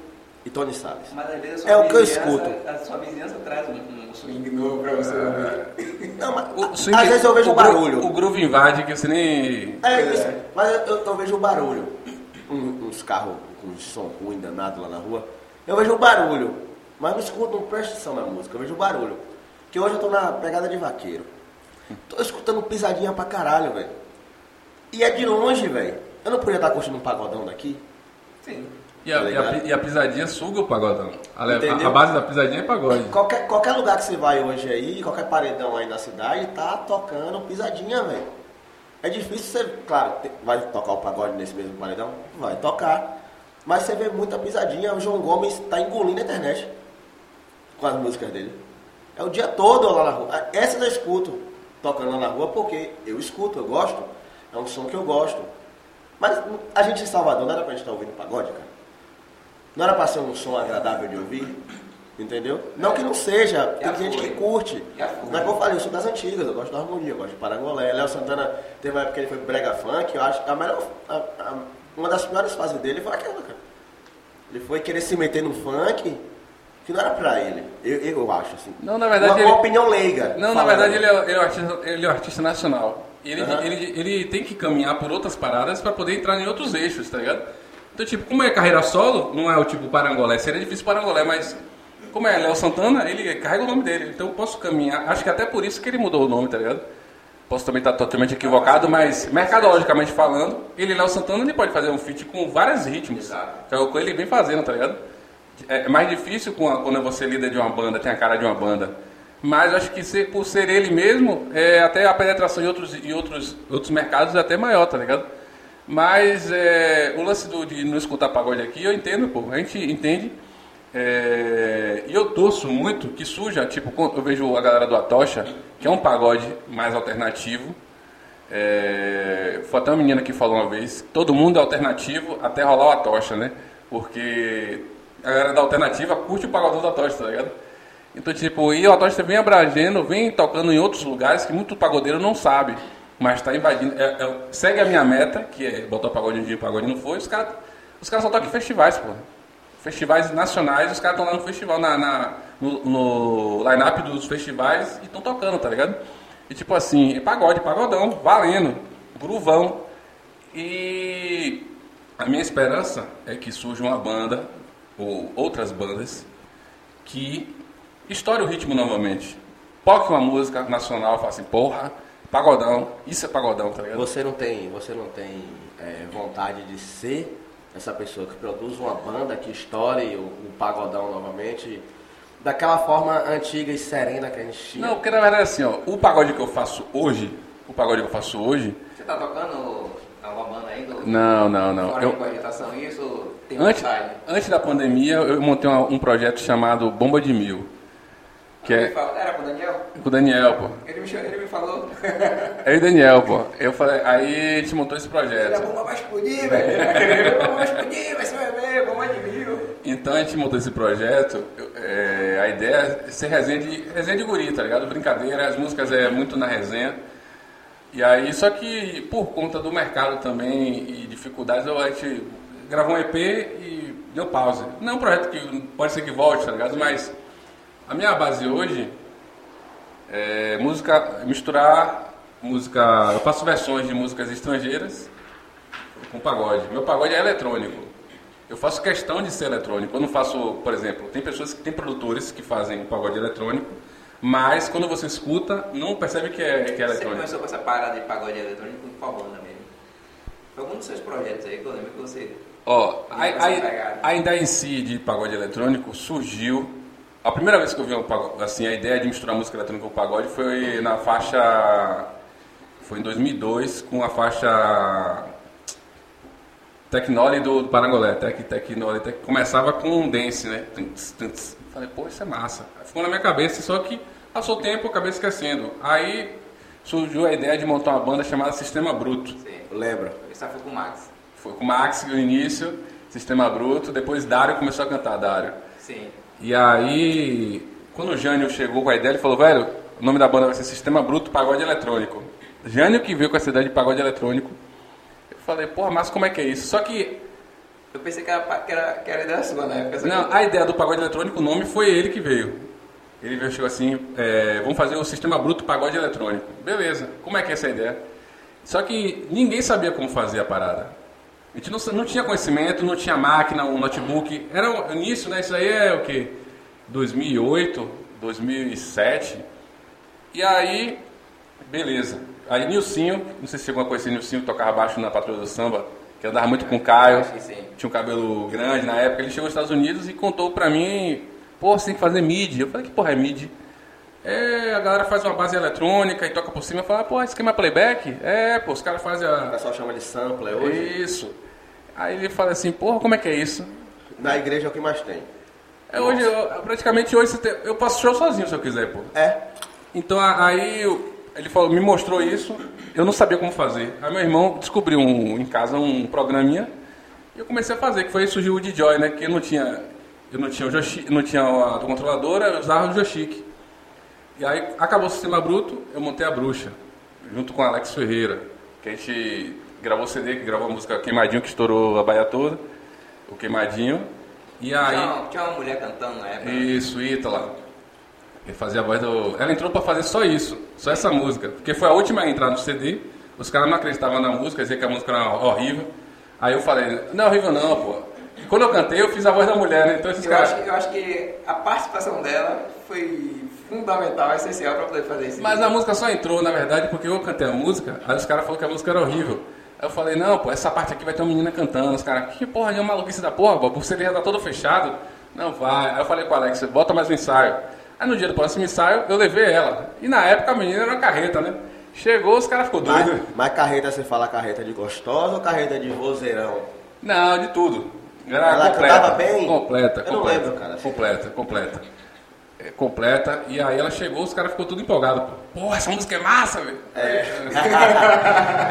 e Tony Salles. Mas às vezes a sua É o que eu escuto. A sua vizinhança traz um, um swing novo pra você ouvir. Não, mas, O swing- às vezes eu vejo o barulho. O groove invade que você nem. É isso, mas eu, eu, eu vejo o barulho. Um- uns carros com som ruim danado lá na rua. Eu vejo o barulho, mas não escuto, não presto atenção na música, eu vejo o barulho. Que hoje eu tô na pegada de vaqueiro. Tô escutando pisadinha pra caralho, velho. E é de longe, velho. Eu não podia estar curtindo um pagodão daqui? Sim. E a, Tá e a e a pisadinha suga o pagodão. A, a- base da pisadinha é pagode. Qualquer, qualquer lugar que você vai hoje aí, qualquer paredão aí na cidade, tá tocando pisadinha, velho. É difícil você, claro, vai tocar o pagode nesse mesmo paredão? Vai tocar. Mas você vê muita pisadinha, o João Gomes tá engolindo a internet com as músicas dele. É o dia todo lá na rua. Essas eu escuto tocando lá na rua porque eu escuto, eu gosto. É um som que eu gosto. Mas a gente em Salvador não era pra gente estar ouvindo pagode, cara. Não era pra ser um som agradável de ouvir, entendeu? Não que não seja, tem Já gente que curte. Mas como eu falei, eu sou das antigas, eu gosto da harmonia, eu gosto de Parangolé. Léo Santana teve uma época que ele foi brega funk, eu acho que a melhor, a- a- uma das piores fases dele foi aquela, cara. Ele foi querer se meter no funk, que não era pra ele, eu, eu acho, assim. Não, na verdade Uma, ele- uma opinião leiga. Não, na verdade ele é, ele é um artista, ele é um artista nacional. Ele, Aham. ele, ele tem que caminhar por outras paradas para poder entrar em outros eixos, tá ligado? Então, tipo, como é carreira solo, não é o tipo Parangolé, seria difícil Parangolé, mas como é Léo Santana, ele carrega o nome dele. Então eu posso caminhar, acho que até por isso que ele mudou o nome, tá ligado? Posso também estar totalmente equivocado, mas mercadologicamente falando, ele, Léo Santana, ele pode fazer um feat com vários ritmos. Exato. Que é o que ele vem fazendo, tá ligado? É mais difícil quando você é líder de uma banda, tem a cara de uma banda. Mas acho que ser- por ser ele mesmo, é, até a penetração em outros, em outros, outros mercados é até maior, tá ligado? Mas é, o lance do, de não escutar pagode aqui, eu entendo, pô. A gente entende. É, e eu torço muito que suja, tipo, eu vejo a galera do Atocha, que é um pagode mais alternativo. É, foi até uma menina que falou uma vez, todo mundo é alternativo até rolar o Atocha, né? Porque a galera da alternativa curte o pagodão da tocha, tá ligado? Então, tipo, e o tocha vem abrangendo, vem tocando em outros lugares que muito pagodeiro não sabe. Mas tá invadindo. É, é, segue a minha meta, que é botar o pagode um dia, o pagode não foi. Os caras os caras só tocam em festivais, pô. Festivais nacionais, os caras estão lá no festival, na, na no, no line-up dos festivais e estão tocando, tá ligado? E tipo assim, é pagode, pagodão, valendo, gruvão. E a minha esperança é que surja uma banda, ou outras bandas, que estoure o ritmo novamente. Toque uma música nacional fala assim, porra, pagodão, isso é pagodão, tá ligado? Você não tem, você não tem é, vontade de ser essa pessoa que produz uma banda que estoure o, o pagodão novamente daquela forma antiga e serena que a gente tinha? Não, porque na verdade assim, ó, o pagode que eu faço hoje, o pagode que eu faço hoje. Você tá tocando alguma banda ainda? Não, não, não. Fora eu, de cogitação, isso tem antes, vontade? antes da pandemia, eu montei uma, um projeto chamado Bomba de Mil. Que é fala- Era com o Daniel? com o Daniel, pô. Ele me, ele me falou. É o Daniel, pô. Eu falei, aí a gente montou esse Ele a projeto. bomba vai explodir, velho. A bomba vai explodir, vai ser bebê, bomba de mil. Então a gente montou esse projeto. é, a ideia é ser resenha de, resenha de guri, tá ligado? Brincadeira, as músicas é muito na resenha. E aí, só que por conta do mercado também e dificuldades, eu, a gente gravou um EP e deu pause. Não é um projeto que pode ser que volte, tá ligado? Mas a minha base hoje é música, misturar música. Eu faço versões de músicas estrangeiras com pagode. Meu pagode é eletrônico. Eu faço questão de ser eletrônico. Eu não faço, por exemplo, tem pessoas que tem produtores que fazem pagode eletrônico, mas quando você escuta, não percebe que é, que é Você eletrônico. começou com essa parada de pagode eletrônico com qual banda mesmo? Foi algum dos seus projetos aí que eu lembro que você. Ó, a, E essa a- pegada? a ideia em si de pagode eletrônico surgiu. A primeira vez que eu vi um pagode, assim, a ideia de misturar música eletrônica com pagode foi na faixa. Foi em 2002 com a faixa. Tecnole do, do Parangolé. Tec, Tecnole, tec, começava com um dance, né? Falei, pô, isso é massa. Aí Ficou na minha cabeça, só que passou o tempo, eu acabei esquecendo. Aí surgiu a ideia de montar uma banda chamada Sistema Bruto. Sim. Lembra? Essa foi com o Max. Foi com o Max no início, Sistema Bruto, depois Dário começou a cantar, Dário. Sim. E aí, quando o Jânio chegou com a ideia, ele falou, velho, o nome da banda vai ser Sistema Bruto Pagode Eletrônico. Jânio que veio com essa ideia de pagode eletrônico. Eu falei, porra, mas como é que é isso? Só que, Eu pensei que era, que era, que era ideia sua na época. só não, que- a ideia do pagode eletrônico, o nome foi ele que veio. Ele veio, chegou assim, é, vamos fazer o Sistema Bruto Pagode Eletrônico. Beleza, como é que é essa ideia? Só que ninguém sabia como fazer a parada. A gente não, não tinha conhecimento, não tinha máquina, um notebook. Era o início, né? Isso aí é o que? 2008, 2007. E aí, beleza. Aí Nilcinho, não sei se chegou a conhecer Nilcinho, que tocava baixo na Patrulha do Samba, que andava muito com o Caio, tinha um cabelo grande na época. Ele chegou nos Estados Unidos e contou pra mim, pô, você tem que fazer MIDI. Eu falei, que porra é MIDI? É, a galera faz uma base eletrônica e toca por cima e fala, pô, esquema playback? É, pô, os caras fazem O a... pessoal chama de sampler hoje. Isso. Aí ele fala assim, porra, como é que é isso? Na igreja é o que mais tem. É, hoje, eu- praticamente hoje tem- eu faço show sozinho se eu quiser, pô. É. Então aí eu- ele falou, me mostrou isso, eu não sabia como fazer. Aí meu irmão descobriu um- em casa um programinha e eu comecei a fazer, que foi aí surgiu o DJoy, né? Que eu não tinha, eu não tinha o joystick, não tinha a controladora, eu usava o joystick. E aí acabou o sistema bruto, eu montei a bruxa, junto com o Alex Ferreira, que a gente gravou o CD, que gravou a música Queimadinho, que estourou a baia toda, o Queimadinho. E aí. Tinha, uma- tinha uma mulher cantando na época. Isso, Ítala. Ele fazia a voz do. Ela entrou pra fazer só isso, só essa música. Porque foi a última a entrar no CD. Os caras não acreditavam na música, diziam que a música era horrível. Aí eu falei, não é horrível não, pô. Quando eu cantei, eu fiz a voz da mulher, né? Então esses Eu caras. acho, eu acho que a participação dela foi fundamental, essencial para poder fazer isso. Mas a música só entrou, na verdade, porque eu cantei a música, aí os caras falaram que a música era horrível. Aí eu falei, não, pô, essa parte aqui vai ter uma menina cantando. Os caras, que porra de uma maluquice da porra, o CD já tá todo fechado. Não, vai. Aí eu falei com o Alex, bota mais um ensaio. Aí no dia do próximo ensaio, eu levei ela. E na época a menina era uma carreta, né? Chegou, os caras ficou doidos. Mas, mas carreta, você fala carreta de gostosa ou carreta de vozeirão? Não, de tudo. Era Ela completa. cantava bem? Completa, Eu não completa. lembro, cara. Completa, completa. É, completa. E aí ela chegou, os caras ficou tudo empolgado. Pô, essa música é massa, velho.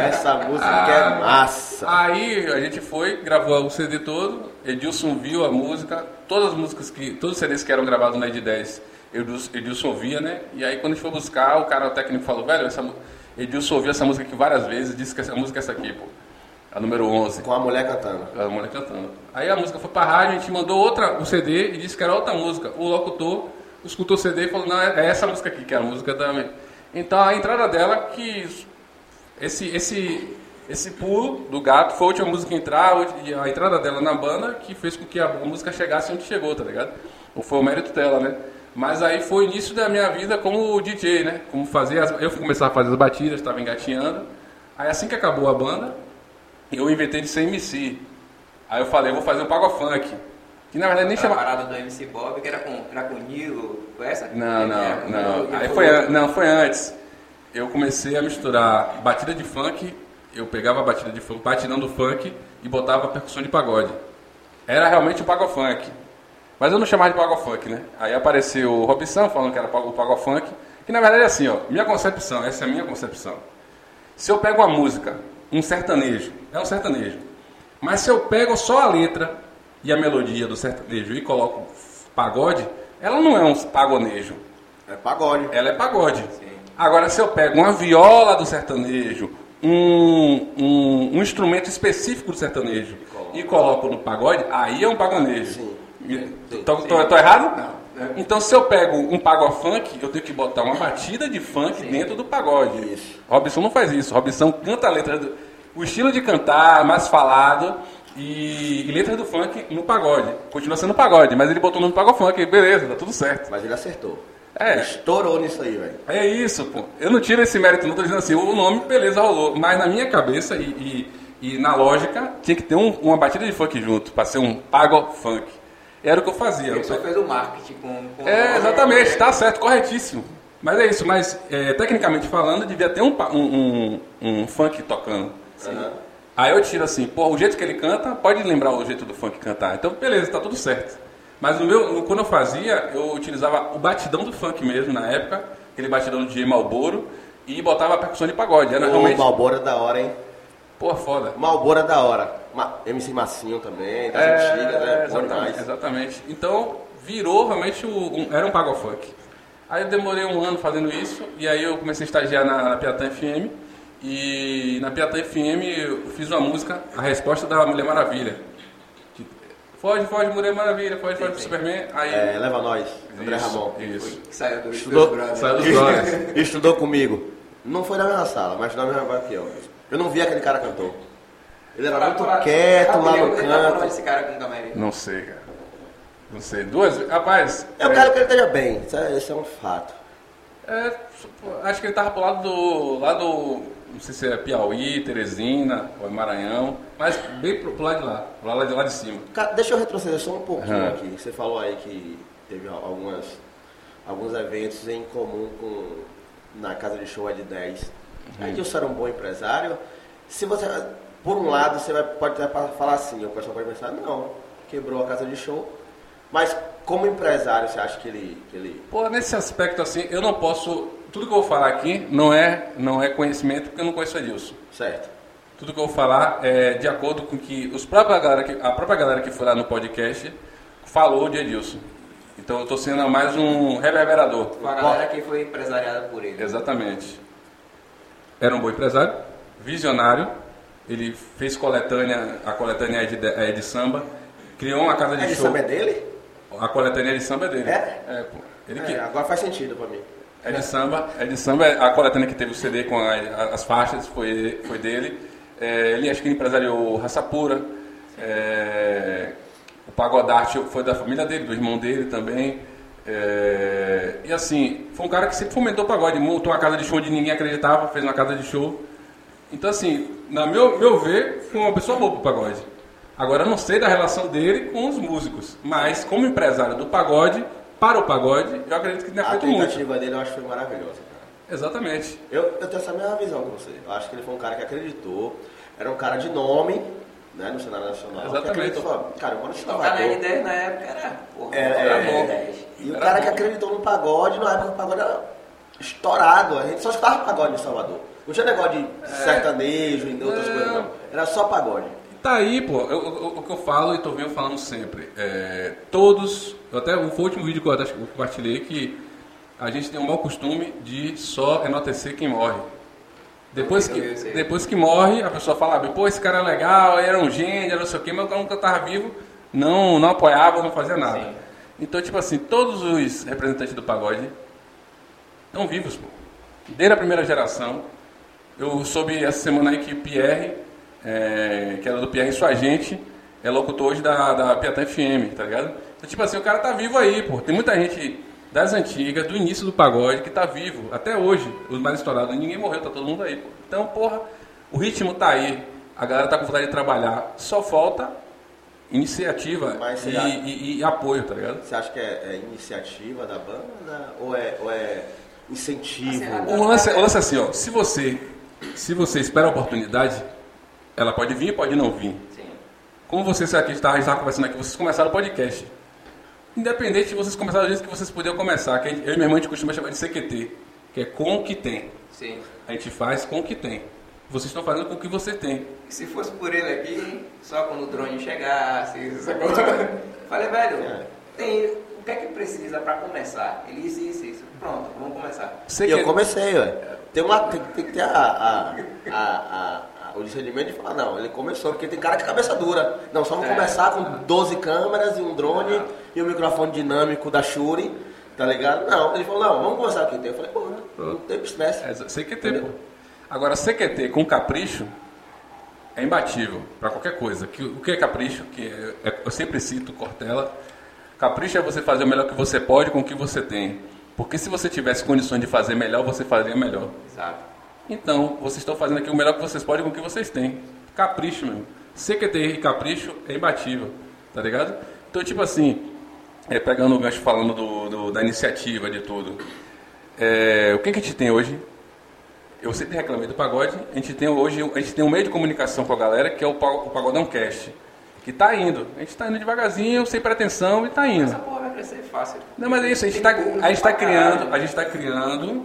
Essa música é Ah, massa. Aí a gente foi, gravou o CD todo, Edilson viu a música, todas as músicas que. Todos os CDs que eram gravados na Ed 10, Edilson, via, né? E aí quando a gente foi buscar, o cara o técnico falou, velho, essa, Edilson ouviu essa música aqui várias vezes, disse que essa música é essa aqui, pô. A número 11. Com a mulher cantando. A mulher cantando. Aí a música foi pra rádio, a gente mandou outra, o CD e disse que era outra música. O locutor escutou o CD e falou, não, é essa música aqui, que é a música da. Então a entrada dela, que esse, esse, esse pulo do gato foi a última música a entrar, a entrada dela na banda que fez com que a música chegasse onde chegou, tá ligado? Ou foi o mérito dela, né? Mas aí foi o início da minha vida como DJ, né? Como fazer as, eu fui começar a fazer as batidas, estava engatinhando. Aí assim que acabou a banda, eu inventei de ser MC. Aí eu falei, vou fazer um pago funk. Que na verdade nem Aquela chama. parada do MC Bob, que era com, era com Nilo, foi essa? Não, não, não. Aí foi, an- não, foi antes. Eu comecei a misturar batida de funk, eu pegava a batida de funk, batidão do funk e botava percussão de pagode. Era realmente o pago funk. Mas eu não chamava de pago funk, né? Aí apareceu o Robson falando que era o pago funk. Que na verdade é assim, ó. Minha concepção, essa é a minha concepção. Se eu pego uma música, um sertanejo, é um sertanejo. Mas se eu pego só a letra e a melodia do sertanejo e coloco pagode, ela não é um pagonejo. É pagode. Ela é pagode. Agora, se eu pego uma viola do sertanejo, um, um, um instrumento específico do sertanejo e coloco no pagode, aí é um pagonejo. Sim. Tô errado? Não. Então, se eu pego um pagofunk, eu tenho que botar uma batida de funk dentro do pagode. Isso. Robson não faz isso. Robson canta a letra do, o estilo de cantar mais falado e, e letra do funk no pagode. Continua sendo pagode, mas ele botou no pagofunk, beleza, tá tudo certo. Mas ele acertou. É. Estourou nisso aí, velho. É isso, pô. Eu não tiro esse mérito, não tô dizendo assim, o nome, beleza, rolou. Mas na minha cabeça e, e- e na lógica, tinha que ter um- uma batida de funk junto, pra ser um pago funk. Era o que eu fazia. Ele só fez o marketing com... com É, exatamente, tá certo, corretíssimo. Mas é isso, mas é, tecnicamente falando, devia ter um, um, um- um funk tocando. Aham. Aí eu tiro assim, pô, o jeito que ele canta, pode lembrar o jeito do funk cantar. Então, beleza, tá tudo certo. Mas no meu, quando eu fazia, eu utilizava o batidão do funk mesmo, na época, aquele batidão de Malboro, e botava a percussão de pagode. Era O realmente, Malboro é da hora, hein? pô, foda. Malboro é da hora. Ma- MC Massinho também, das antigas, né? É, exatamente, exatamente. Então, virou realmente o- um, era um pagofunk. Aí eu demorei um ano fazendo isso, e aí eu comecei a estagiar na, na Piatã FM, e na Piatã FM eu fiz uma música, a resposta da Mulher Maravilha. Que, Foge, foge, Mulher Maravilha, foge, foge pro Superman. Aí, É, leva nós, André isso, Ramon. Isso. Que saiu do Estudou- dos brothers. Saiu dos brothers. Estudou comigo. Não foi na mesma sala, mas na mesma ó. Eu não vi aquele cara cantor. Ele era Tá muito quieto tá lá no canto. esse cara com o Camargo? Não sei, cara. Não sei. Duas vezes. Rapaz. Eu quero que ele esteja bem, isso é, isso é um fato. É, acho que ele tava pro lado do. lado. Não sei se é Piauí, Teresina, ou é Maranhão, mas bem pro, pro lado de lá, pro lado de lá de cima. Deixa eu retroceder só um pouquinho Aham. aqui. Você falou aí que teve algumas, alguns eventos em comum com na casa de show é de 10. Uhum. Edilson era um bom empresário. Se você, por um lado, você vai, pode até falar assim, o pessoal pode pensar, não, quebrou a casa de show. Mas como empresário, você acha que ele, que ele Pô, nesse aspecto assim, eu não posso. Tudo que eu vou falar aqui não é, não é conhecimento, porque eu não conheço Edilson. certo? Tudo que eu vou falar é de acordo com que os próprios galera que, a própria galera que foi lá no podcast falou de Edilson. Então eu estou sendo mais um reverberador. Com a galera que foi empresariada por ele. Exatamente. Era um bom empresário, visionário. Ele fez coletânea, a coletânea é de, é de samba, criou uma casa de É de show. samba é dele? A coletânea de samba é dele. É? pô. Ele que, É, agora faz sentido pra mim. é de samba, é de samba, a coletânea que teve o CD com a- a- as faixas foi, foi dele. É, ele acho que ele empresariou Raça Pura. é, o Pagodarte foi da família dele, do irmão dele também. É, e assim, foi um cara que sempre fomentou o pagode, montou uma casa de show onde ninguém acreditava, fez uma casa de show. Então assim, na meu, meu ver, foi uma pessoa boa pro pagode. Agora eu não sei da relação dele com os músicos, mas como empresário do pagode, para o pagode, eu acredito que tenha A feito muito. tentativa dele eu acho que foi maravilhosa, cara. Exatamente. Eu, eu tenho essa mesma visão que você. Eu acho que ele foi um cara que acreditou, era um cara de nome, né, no cenário nacional. que Exatamente. falou, cara, no Tocar na Salvador. N10 na época era, porra, Era- era é, bom. E o Era cara que bom. acreditou no pagode, na época o pagode era estourado. A gente só escutava pagode em Salvador. Não tinha negócio de sertanejo e outras É. coisas, não. Era só pagode. Tá aí, pô, eu- eu- o que eu falo e tô vendo falando sempre. É, todos, eu até o último vídeo que eu compartilhei que a gente tem um mau costume de só enaltecer quem morre. Depois que, depois que morre, a pessoa fala, pô, esse cara é legal, era um gênio, era não sei o quê, mas quando eu tava vivo, não, não apoiava, não fazia nada. Sim. Então, tipo assim, todos os representantes do pagode estão vivos, pô. Desde a primeira geração. Eu soube essa semana aí que Pierre, é, que era do Pierre e sua gente, é locutor hoje da, da Piatã FM, tá ligado? Então, tipo assim, o cara tá vivo aí, pô. Tem muita gente das antigas, do início do pagode, que tá vivo, até hoje, os mais estourados. Ninguém morreu, tá todo mundo aí, pô. Então, porra, o ritmo tá aí, a galera tá com vontade de trabalhar, só falta iniciativa Mas e, e- e apoio, tá ligado? Você acha que é, é iniciativa da banda ou é, ou é incentivo? Assim, O lance, o lance é assim, ó, se você, se você espera a oportunidade, ela pode vir pode não vir. Sim. Como vocês aqui estavam estava conversando aqui, vocês começaram o podcast. Independente de vocês começarem do jeito que vocês podiam começar, que eu e minha irmã a gente costuma chamar de CQT, que é com o que tem. Sim. A gente faz com o que tem. Vocês estão fazendo com o que você tem. E se fosse por ele aqui, só quando o drone chegasse, sacou? Falei, velho, É. tem, o que é que precisa pra começar? Ele disse isso, isso. Pronto, vamos começar. E eu comecei, ué. Tem, uma, tem, tem que ter a, a, a- a- o discernimento de falar, não, ele começou, porque tem cara de cabeça dura. Não, só vamos É. começar com 12 câmeras e um drone e um microfone dinâmico da Shure, tá ligado? Não, ele falou, não, vamos começar aqui. Eu falei, pô, não tem estresse. É, CQT, pô. Agora, CQT com capricho é imbatível para qualquer coisa. Que, o que é capricho? Que é- é- eu sempre cito Cortella. Capricho é você fazer o melhor que você pode com o que você tem. Porque se você tivesse condições de fazer melhor, você faria melhor. Exato. Então, vocês estão fazendo aqui o melhor que vocês podem com o que vocês têm. Capricho mesmo. CQT e capricho é imbatível, tá ligado? Então, tipo assim, é, pegando o gancho falando do, do- da iniciativa de tudo. É, o que, que a gente tem hoje? Eu sempre reclamei do pagode. A gente tem hoje a gente tem um meio de comunicação com a galera que é o, o Pagodão Cast. Que tá indo. A gente tá indo devagarzinho, sem pretensão e tá indo. Essa porra vai crescer fácil. Não, mas é isso, a gente público a gente tá criando, a gente tá criando,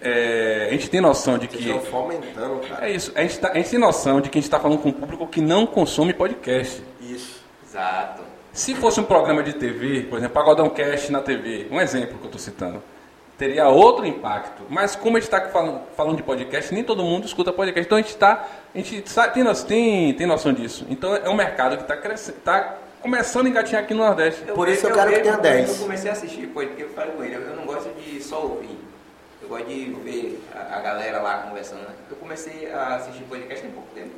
é, a gente tem noção de que estão fomentando, cara. é isso, a gente, tá, a gente tem noção de que a gente está falando com um público que não consome podcast. Isso. Exato. Se fosse um programa de TV, por exemplo, Pagodão Cast na TV, um exemplo que eu estou citando, teria outro impacto. Mas como a gente está falando, falando de podcast, nem todo mundo escuta podcast. Então a gente está, a gente tem, tem, tem noção disso. Então é um mercado que está crescendo, está começando a engatinhar aqui no Nordeste. Por isso eu quero que tenha vejo- 10. Eu comecei a assistir, porque eu falei com ele, eu eu não gosto de só ouvir. Eu gosto de ver a, a galera lá conversando. né? Eu comecei a assistir podcast tem pouco tempo.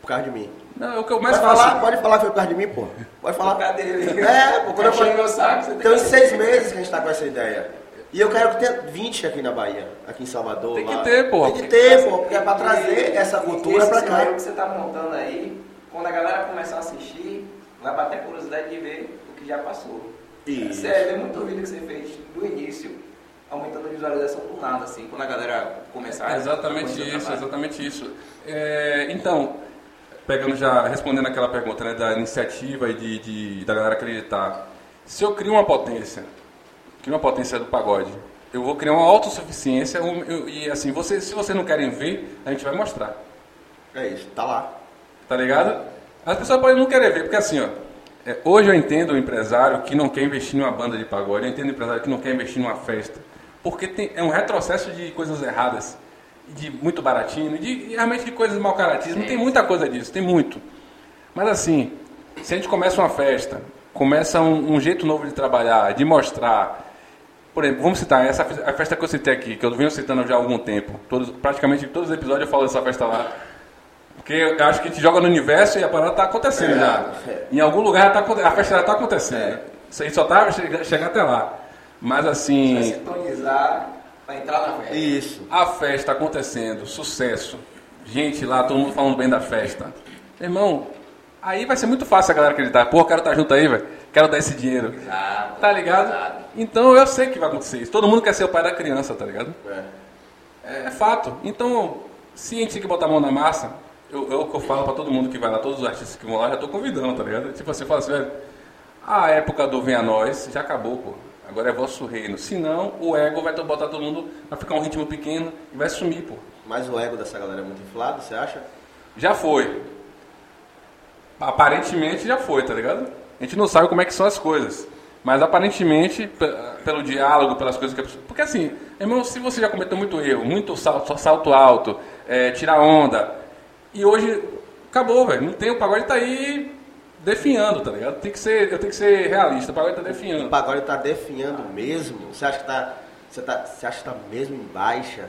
Por causa de mim. Não, é o que eu mais Pode faço. falar, pode falar que foi por causa de mim, pô. Pode falar. Por causa dele. É, pô, quando eu falei- meu saco, você tem Tem seis meses que a gente tá com essa ideia. E eu quero que tenha 20 aqui na Bahia, aqui em Salvador. Tem que lá. ter, pô. Tem que ter, pô, porque é pra trazer essa cultura Esse pra cá. que você tá montando aí, quando a galera começar a assistir, vai bater a curiosidade de ver o que já passou. Isso. Sério, tem muito vídeo que você fez do início, aumentando a visualização do nada, assim, quando a galera começar a É exatamente o isso, trabalho. exatamente isso. É, então, pegando já, respondendo aquela pergunta né, da iniciativa e de, de- da galera acreditar. Se eu crio uma potência, crio uma potência do pagode, eu vou criar uma autossuficiência um, eu- e assim, vocês, se vocês não querem ver, a gente vai mostrar. É isso, tá lá. Tá ligado? As pessoas podem não querer ver, porque assim, ó, é, hoje eu entendo o empresário que não quer investir numa banda de pagode, eu entendo o empresário que não quer investir numa festa, porque tem, é um retrocesso de coisas erradas, de muito baratinho, de realmente de coisas mal caratismo, Sim, tem muita coisa disso, tem muito. Mas assim, se a gente começa uma festa, começa um, um jeito novo de trabalhar, de mostrar, por exemplo, vamos citar essa a festa que eu citei aqui, que eu venho citando já há algum tempo, todos, praticamente todos os episódios eu falo dessa festa lá. Porque eu acho que a gente joga no universo e a parada tá acontecendo É, já. é. Em algum lugar tá, a festa já tá acontecendo. Isso aí só tá chegar, chegar até lá. Mas assim, sintonizar, vai entrar na festa. Isso. a festa acontecendo, sucesso. Gente lá, todo mundo falando bem da festa. Irmão, aí vai ser muito fácil a galera acreditar. Pô, quero estar junto aí, velho. Quero dar esse dinheiro. Exato. Tá ligado? Exato. Então eu sei que vai acontecer isso. Todo mundo quer ser o pai da criança, tá ligado? É. É fato. Então, se a gente tem que botar a mão na massa, eu, eu, eu falo pra todo mundo que vai lá, todos os artistas que vão lá, já tô convidando, tá ligado? Tipo assim, eu falo assim, velho, a época do Vem a Nós já acabou, pô. Agora é vosso reino. Senão, o ego vai botar todo mundo, vai ficar um ritmo pequeno e vai sumir, pô. Mas o ego dessa galera é muito inflado, você acha? Já foi. Aparentemente já foi, tá ligado? A gente não sabe como é que são as coisas. Mas aparentemente, pe- pelo diálogo, pelas coisas que a pessoa. Porque assim, irmão, se você já cometeu muito erro, muito salto, salto alto, é, tirar onda, e hoje acabou, velho. Não tem, o pagode tá aí definhando, tá ligado? Tem que ser, eu tenho que ser realista, o pagode tá O definhando. pagode tá definhando mesmo? Você acha que tá. Você, tá, você acha que tá mesmo em baixa?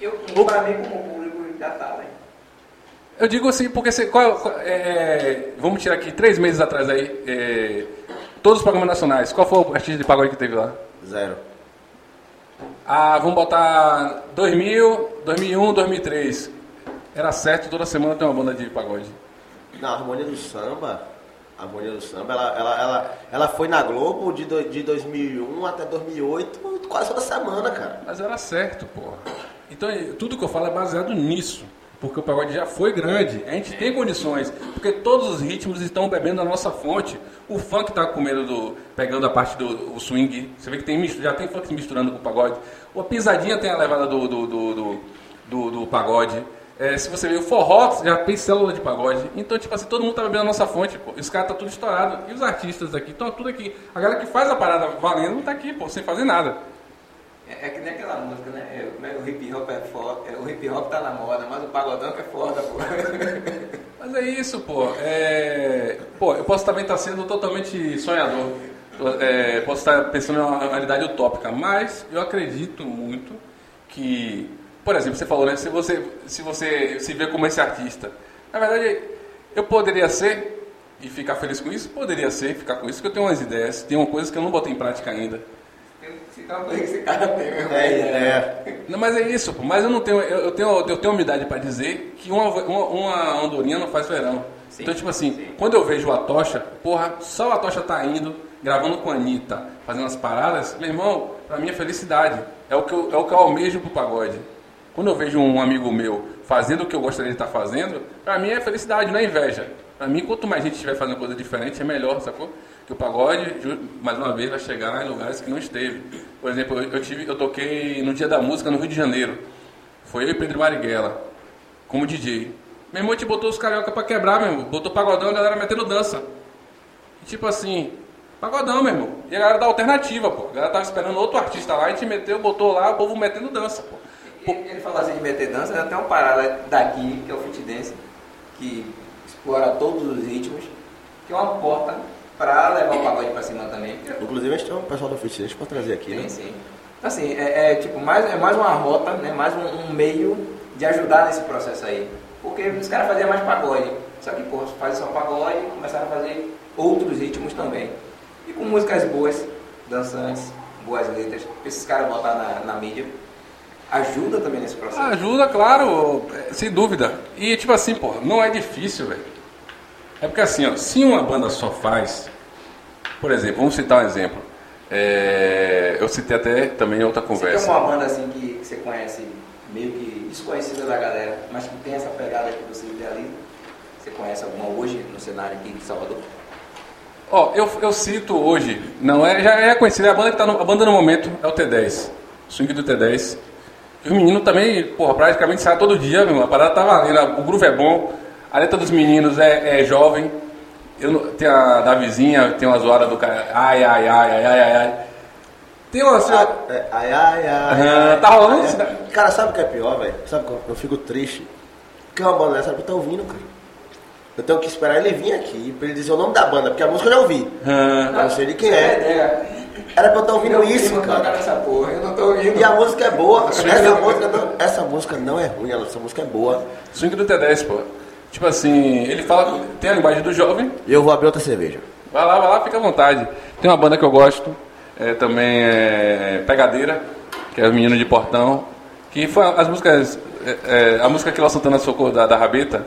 Eu, pra mim, como público, já tá, velho. Eu digo assim, porque você, qual, qual- é, vamos tirar aqui três meses atrás aí, é, todos os programas nacionais. Qual foi o artista de pagode que teve lá? Zero. Ah, vamos botar 2000, 2001, 2003. Era certo, toda semana tem uma banda de pagode. Na harmonia do samba, harmonia do samba, ela, ela, ela, ela foi na Globo de, do- de 2001 até 2008, quase toda semana, cara. Mas era certo, porra. Então, tudo que eu falo é baseado nisso. Porque o pagode já foi grande. A gente tem condições. Porque todos os ritmos estão bebendo da nossa fonte. O funk tá comendo do. pegando a parte do swing. Você vê que tem, já tem funk se misturando com o pagode. A pisadinha tem a levada do, do, do, do, do- do pagode. É, se você ver o forró, já tem célula de pagode. Então, tipo assim, todo mundo tá bebendo a nossa fonte, pô. Os caras tá tudo estourado. E os artistas aqui, estão tudo aqui. A galera que faz a parada valendo não tá aqui, pô, sem fazer nada. É, é que nem aquela música, né? É, é, o hip hop é foda, é, o hip hop tá na moda, mas o pagodão que é foda, pô. Mas é isso, pô. É... Pô, eu posso também estar sendo totalmente sonhador. Posso estar pensando em uma realidade utópica, mas eu acredito muito que, por exemplo, você falou, né? Se você se, você se vê como esse artista, na verdade, eu poderia ser e ficar feliz com isso? Poderia ser, ficar com isso, porque eu tenho umas ideias, tem uma coisa que eu não botei em prática ainda. Se tá esse cara tem, meu É, é. Não, mas é isso, pô. mas eu não tenho, eu, eu tenho, eu tenho humildade para dizer que uma, uma, uma andorinha não faz verão. Sim, então, tipo assim, sim. quando eu vejo o Atocha, porra, só o Atocha tá indo, gravando com a Anitta, fazendo as paradas, meu irmão, pra mim é felicidade. É o que eu, é o que eu almejo pro pagode. Quando eu vejo um amigo meu fazendo o que eu gostaria de estar fazendo, pra mim é felicidade, não é inveja. Pra mim, quanto mais gente estiver fazendo coisa diferente, é melhor, sacou? Que o pagode, mais uma vez, vai chegar em lugares que não esteve. Por exemplo, eu, eu tive, eu toquei no Dia da Música no Rio de Janeiro. Foi eu e Pedro Marighella, como DJ. Meu irmão te botou os carioca pra quebrar, meu irmão. Botou pagodão e a galera metendo dança. E, tipo assim, pagodão, meu irmão. E a galera da alternativa, pô. A galera tava esperando outro artista lá, a gente meteu, botou lá, o povo metendo dança, pô. E- Ele falou assim de meter dança, tem uma parada daqui, que é o Fit Dance, que explora todos os ritmos, que é uma porta pra levar o pagode pra cima também. porque Inclusive, a gente tem um pessoal do fitness pra trazer aqui, Sim, né? sim. Então, assim, é, é, tipo, mais, é mais uma rota, né? mais um, um meio de ajudar nesse processo aí. Porque os caras faziam mais pagode. Só que, pô, faz só pagode e começaram a fazer outros ritmos também. E com músicas boas, dançantes, boas letras, esses caras botar na, na mídia, ajuda também nesse processo. Ajuda, claro, é, sem dúvida. E tipo assim, pô, não é difícil, velho. É porque assim, ó, se uma banda só faz, por exemplo, vamos citar um exemplo. É, eu citei até também em outra Você tem conversa. uma banda assim que, que você conhece, meio que desconhecida da galera, mas que tem essa pegada que você idealiza? Você conhece alguma hoje no cenário aqui de Salvador? Ó, eu, eu cito hoje, não é, já é conhecida, a banda que tá no, a banda no momento é o T10, Swing do T10. E o menino também, porra, praticamente sai todo dia, meu, a parada tá valendo, o groove é bom, a letra dos meninos é, é jovem. Eu, não- tem a da vizinha, tem uma zoada do cara, ai, ai, ai, ai, ai, ai, ai. Tem uma, Ah, é, Ai, ai, ai. Ai, tá rolando isso, né? Cara, sabe o que é pior, velho? Sabe que eu, fico triste? Que uma banda dessa eu tô ouvindo, cara. Eu tenho que esperar ele vir aqui pra ele dizer o nome da banda, porque a música eu já ouvi. Eu não sei de quem Você é. Era pra eu estar ouvindo Meu isso, cara. nessa porra, eu não tô ouvindo. E a música é boa. Essa música, não, essa música não é ruim, essa música é boa. Swing do T10, pô. Tipo assim, ele fala, tem a linguagem do jovem, eu vou abrir outra cerveja. Vai lá, vai lá, fica à vontade. Tem uma banda que eu gosto, é, também é Pegadeira, que é o Menino de Portão, que foi as músicas, é, é, a música que Léo Santana socou da, da Rabeta.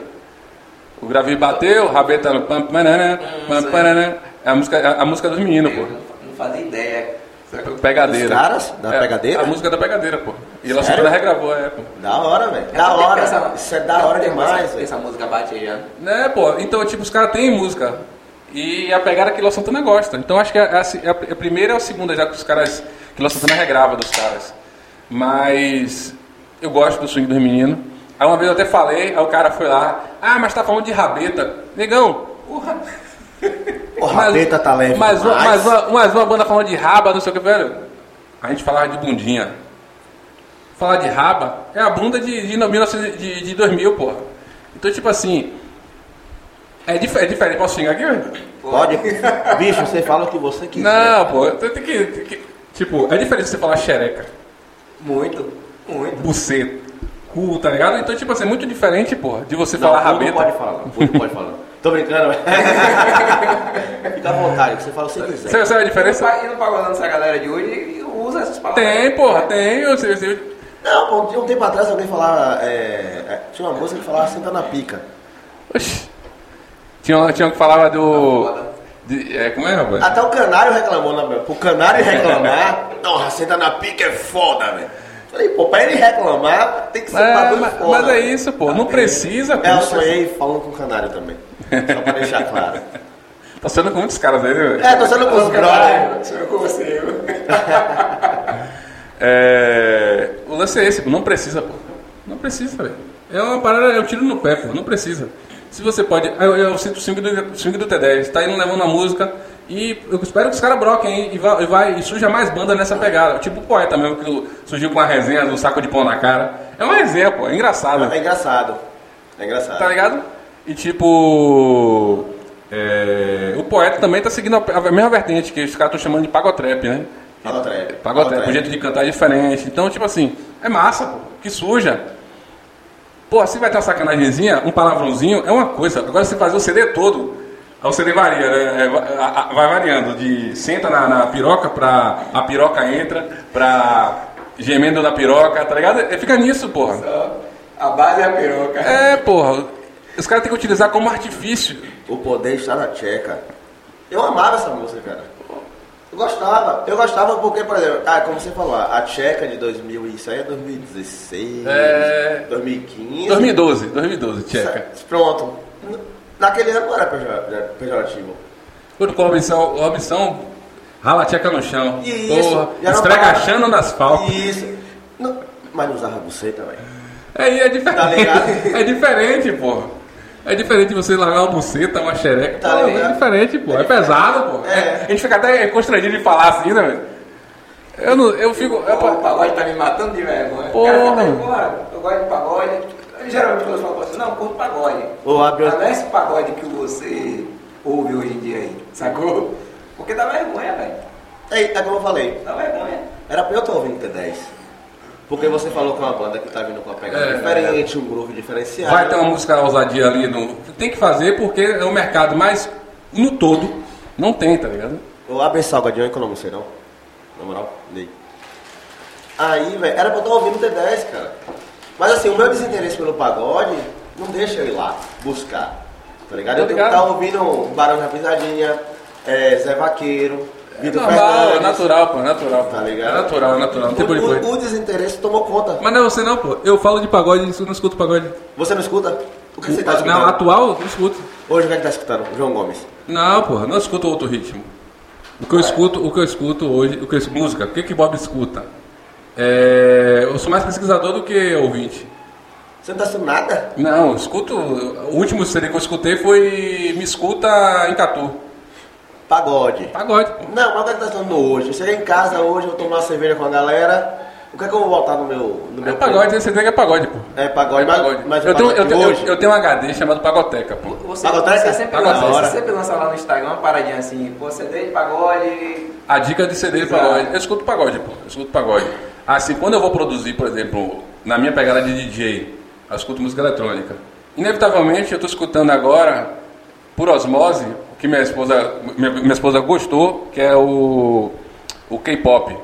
O Gravi bateu, Rabeta no pam, panana, pam, panana, é a música, a, a música dos meninos, Eu pô. Fazia ideia. Pegadeira. Dos caras? Da É, Pegadeira? A música da Pegadeira, pô. E Léo Sério? Santana regravou, é, pô. Da hora, velho. É Da hora. essa- Isso é da hora demais, essa, velho. essa música bate aí. Né, pô? Então, tipo, os caras têm música. E a pegada que Léo Santana gosta. Então acho que a, a, a primeira ou a segunda já que os caras. que Léo Santana regrava dos caras. Mas eu gosto do swing dos meninos. Aí uma vez eu até falei, aí o cara foi lá, ah, mas tá falando de rabeta. Negão, porra. O rabeta tá leve Mas uma, demais. mas, uma, mas uma banda falando de raba, não sei o que, velho. A gente falava de bundinha. Falar de raba é a bunda de, de, 1900 de, de 2000, porra. Então, tipo assim. É, dif é diferente. Posso xingar aqui? Pode. Bicho, você fala o que você quiser. Não, pô. Tem tem que, tem que- Tipo, é diferente você falar xereca, Muito, muito. buceta, cu, tá ligado? Então, tipo assim, é muito diferente, porra, de você Não, falar rabeta. pode falar, não. Pode falar. Tô brincando. Fica à vontade, você fala o que você quiser. Você sabe a E diferença? e no pagodão dessa galera de hoje usa essas palavras. Tem, porra, tem. Eu, sei- eu, sei- Não, pô, tinha um tempo atrás alguém falava. é, é, tinha uma moça que falava senta na pica. Oxi. Tinha, um- tinha um que falava do. de- é, como é, rapaz? Até o canário reclamou, né, meu? Pro canário reclamar, não, senta na pica é foda, velho. Falei, pô, pra ele reclamar, tem que ser um É, bagulho mas, foda. mas é isso, pô. Não precisa, pô. É, eu sonhei falando com o canário também. Só pra deixar claro. Tá sendo com muitos caras aí, né, velho? É, tô sendo com os brothers. Sou eu com você. É, o lance é esse. Não precisa, pô. Não precisa, velho. É uma parada, é um tiro no pé, pô. Não precisa. Se você pode. Eu, eu sinto o swing do, swing do T10. Tá indo levando a música. E eu espero que os caras broquem aí e vai, e vai e surja mais banda nessa pegada. Tipo o poeta mesmo, que surgiu com uma resenha do saco de pão na cara. É uma resenha, pô. É engraçado. É engraçado. É engraçado. Tá ligado? E tipo. é, o poeta também tá seguindo a, a mesma vertente que os caras estão chamando de pagotrap, né? Pagotrap. Pagotrap, o jeito de cantar é diferente. Então, tipo assim, é massa, pô, que suja. Pô, se vai ter uma sacanagemzinha, um palavrãozinho, é uma coisa. Agora, se fazer o CD todo, o CD varia, né? É, vai variando. De senta na, na piroca pra a piroca entra, pra gemendo na piroca, tá ligado? Fica nisso, porra. Só A base é a peruca. É, porra. Os caras têm que utilizar como artifício. O poder está na tcheca. Eu amava essa música, cara. Eu gostava. Eu gostava porque, por exemplo, ah, como você falou, a tcheca de 2000, isso aí é 2016, É. 2015. 2012, 2012, tcheca. Pronto. Naquele ano não era pejora- pejorativo. Quando com a Robinson, o Robinson rala a tcheca no chão. Isso. Porra, esfregachando no asfalto. Isso. Não, mas não usava buceta, velho. Aí é diferente. Tá ligado? é diferente, porra. É diferente você largar uma buceta, uma xereca. Tá Pô? É diferente, pô. É, pesado, pô. É. a gente fica até constrangido de falar assim, né, velho? Eu, não, eu fico. eu- O pagode tá me matando de vergonha. Cara porra, eu gosto de pagode. Geralmente quando eu falo assim, não, eu curto pagode. Ô, abre- Mas não é esse pagode que você ouve hoje em dia aí, sacou? Porque dá vergonha, velho. É, é como eu falei. Dá vergonha. Era pra eu estar ouvindo T10. Porque você falou que é uma banda que tá vindo com uma pegada É, diferente, um groove diferenciado. Vai ter uma música ousadia ali. No, tem que fazer porque é o mercado, mas no todo não tem, tá ligado? O AB Salgadinho que eu não sei não. Na moral, nem. Aí, velho, era pra eu estar ouvindo T10, cara. Mas assim, o meu desinteresse pelo pagode não deixa eu ir lá buscar. Tá ligado? Eu Tô tenho que ligado. estar ouvindo Barão da Pisadinha, é, Zé Vaqueiro, É Vitor normal, é natural, pô, é natural. Tá ligado? É natural, é natural. Não tem por O, o, desinteresse tomou conta. Mas não é você não, pô. Eu falo de pagode e eu não escuto pagode. Você não escuta? O que você tá escutando? Não, atual eu não escuto. Hoje o que é que tá escutando? João Gomes. Não, porra, não escuto outro ritmo. O que eu escuto, o que eu escuto hoje, o que eu, música, o que que Bob escuta? É, eu sou mais pesquisador do que ouvinte. Você não tá escutando nada? Não, eu escuto. O último CD que eu escutei foi Me Escuta em Catu. Pagode. Pagode, pô. Não, mas o que é tá escutando hoje? Eu cheguei em casa hoje, eu tomo uma cerveja com a galera. O que é que eu vou botar no meu. No É meu pagode, esse CD que é pagode, pô. É pagode, É mas, pagode. mas o eu, tenho, pagode eu, tenho, hoje. eu, eu tenho um HD chamado Pagoteca, pô. Você, Pagoteca? você, sempre Pagoteca. lança, você sempre lança lá no Instagram uma paradinha assim, pô, CD de pagode. A dica de CD de pagode. Eu escuto pagode, pô. Eu escuto pagode. Assim, quando eu vou produzir, por exemplo, na minha pegada de DJ, eu escuto música eletrônica. Inevitavelmente, eu estou escutando agora, por osmose, que minha esposa, minha, minha esposa gostou, que é o, o K-pop.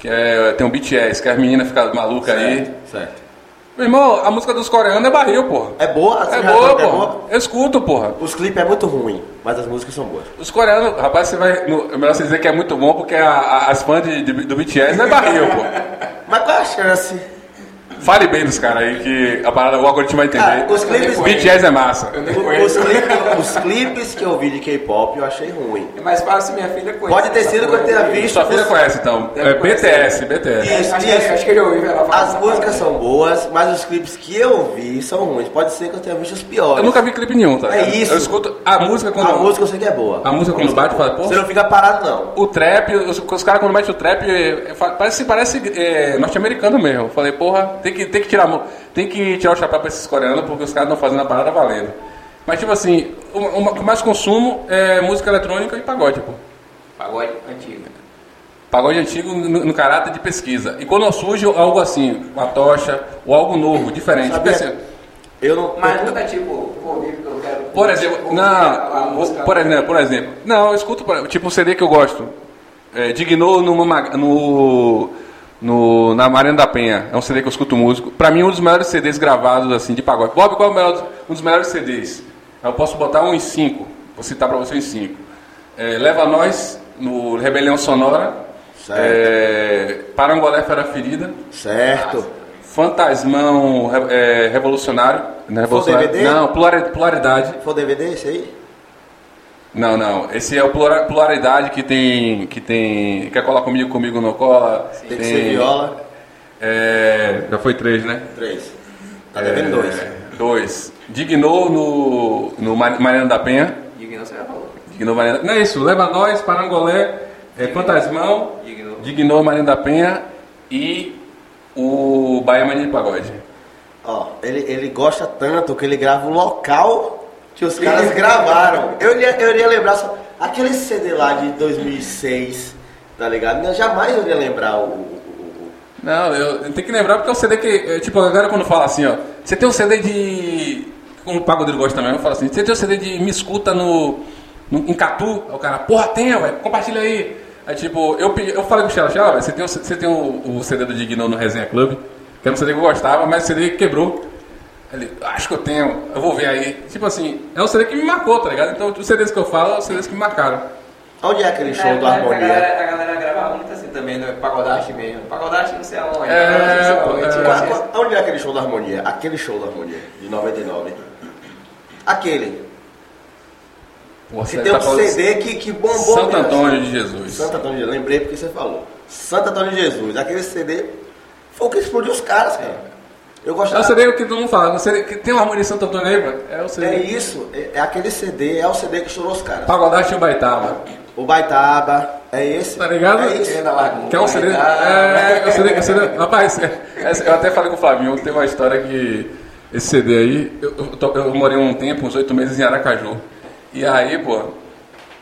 Que é, tem o BTS, que as meninas ficam malucas aí. Certo. Meu irmão, a música dos coreanos é barril, porra. É boa? É boa, sabe que é porra. Eu escuto, porra. Os clipes é muito ruim, mas as músicas são boas. Os coreanos, rapaz, você vai. No, é melhor você dizer que é muito bom porque a- a- as fãs de- de- do BTS é barril, pô. Mas qual é a chance? Fale bem dos caras aí, que a parada, o algoritmo vai entender. Ah, os clipes- Beat Jazz é massa. Os os clipes que eu vi de K-pop eu achei ruim. É mais fácil minha filha conhecer. Pode ter sido que eu tenha visto. Sua filha conhece então. É. BTS, BTS. Isso, Acho que, isso. acho que eu já ouvi ela falar. As músicas são boas, mas os clipes que eu vi são ruins. Pode ser que eu tenha visto os piores. Eu nunca vi clipe nenhum, tá? É isso. Eu escuto a música quando. A música eu sei que é boa. A música quando bate, fala, pô. Você não fica parado, não. O trap, os, os caras quando metem o trap, parece, parece é, norte-americano mesmo. Eu falei, porra, tem que, tem, que tirar, tem que tirar o chapéu pra esses coreanos porque os caras estão fazendo a parada valendo. Mas tipo assim, o mais consumo é música eletrônica e pagode, pô. Pagode antigo. Pagode antigo no, no caráter de pesquisa. E quando surge algo assim, uma tocha, ou algo novo, diferente. Sabia? Tipo Eu não. Mas eu- nunca tipo, eu quero. Por exemplo, não, música. por exemplo, por exemplo, não, eu escuto, tipo um CD que eu gosto, é, Dignou no, Mama- no, no, na Marina da Penha, é um CD que eu escuto músico, pra mim um dos melhores CDs gravados assim de pagode. Bob, qual é o melhor, um dos melhores CDs? Eu posso botar um em cinco, vou citar pra você em cinco. É, Leva Nós, no Rebelião Sonora, Certo. é, Parangolé Fera Ferida, Certo. Fantasmão é, Revolucionário, não, é Foi revolucionário, DVD? não Polari- Polaridade, For DVD esse aí? Não, não. Esse é o plura- pluralidade que tem. que tem. Quer colar comigo, comigo não cola. Tem que ser viola. É, já foi três, né? Três. Tá devendo dois. É, dois. Dignou no. no Mar- Mariana da Penha. Digno, você já falou. Dignou Mariana. Não é isso. Leva nós, Parangolé, é, Fantasmão, Dignou. Dignou Mariana da Penha e o Bahia Mania de Pagode. Ó, ele, ele gosta tanto que ele grava o local que os caras gravaram. Eu iria, eu iria lembrar só. Aquele CD lá de 2006, tá ligado? Eu jamais eu iria lembrar o. Não, eu, tenho que lembrar porque é CD que. Tipo, a galera quando fala assim, ó. Você tem um CD de. Como o Pagodeiro gosta também, eu falo assim, você tem um CD de Me Escuta no. no em Catu? Aí o cara, porra, tem, velho, compartilha aí. Aí tipo, eu, eu falei com o Xela, Xela, você tem, o- você tem o, o CD do Digno no Resenha Club, que era um CD que eu gostava, mas o CD quebrou. Ele, acho que eu tenho, eu vou ver aí. Tipo assim, é um CD que me marcou, tá ligado? Então os CDs que eu falo, são os CDs que me marcaram. Onde é aquele show É, do mas A Harmonia? galera, a galera gravava muito assim também, no Pagodaste mesmo. Pagodaste não sei aonde. É, Pagodaste não sei aonde. é. Assim, qual- Onde é aquele show da Harmonia? Aquele show da Harmonia, de 99. Aquele. Porra, Que você tem tá um CD que, que bombou. Santo mesmo. Antônio de Jesus. Santo Antônio de Jesus, lembrei porque você falou. Santo Antônio de Jesus, aquele CD foi o que explodiu os caras, cara. Eu É o gostava. CD que todo mundo fala, o CD que tem uma harmonia de Santo Antônio aí, mano. É o CD. É isso, é, é aquele CD, é o CD que estourou os caras. Pagodaste e o Baitava. O Baitaba, é esse. Tá ligado? É largou. Que é um CD. É, é um CD, é um CD rapaz, é- é- eu até falei com o Flavinho, tem uma história que esse CD aí, eu, eu, eu morei um tempo, uns oito meses em Aracaju. E aí, pô,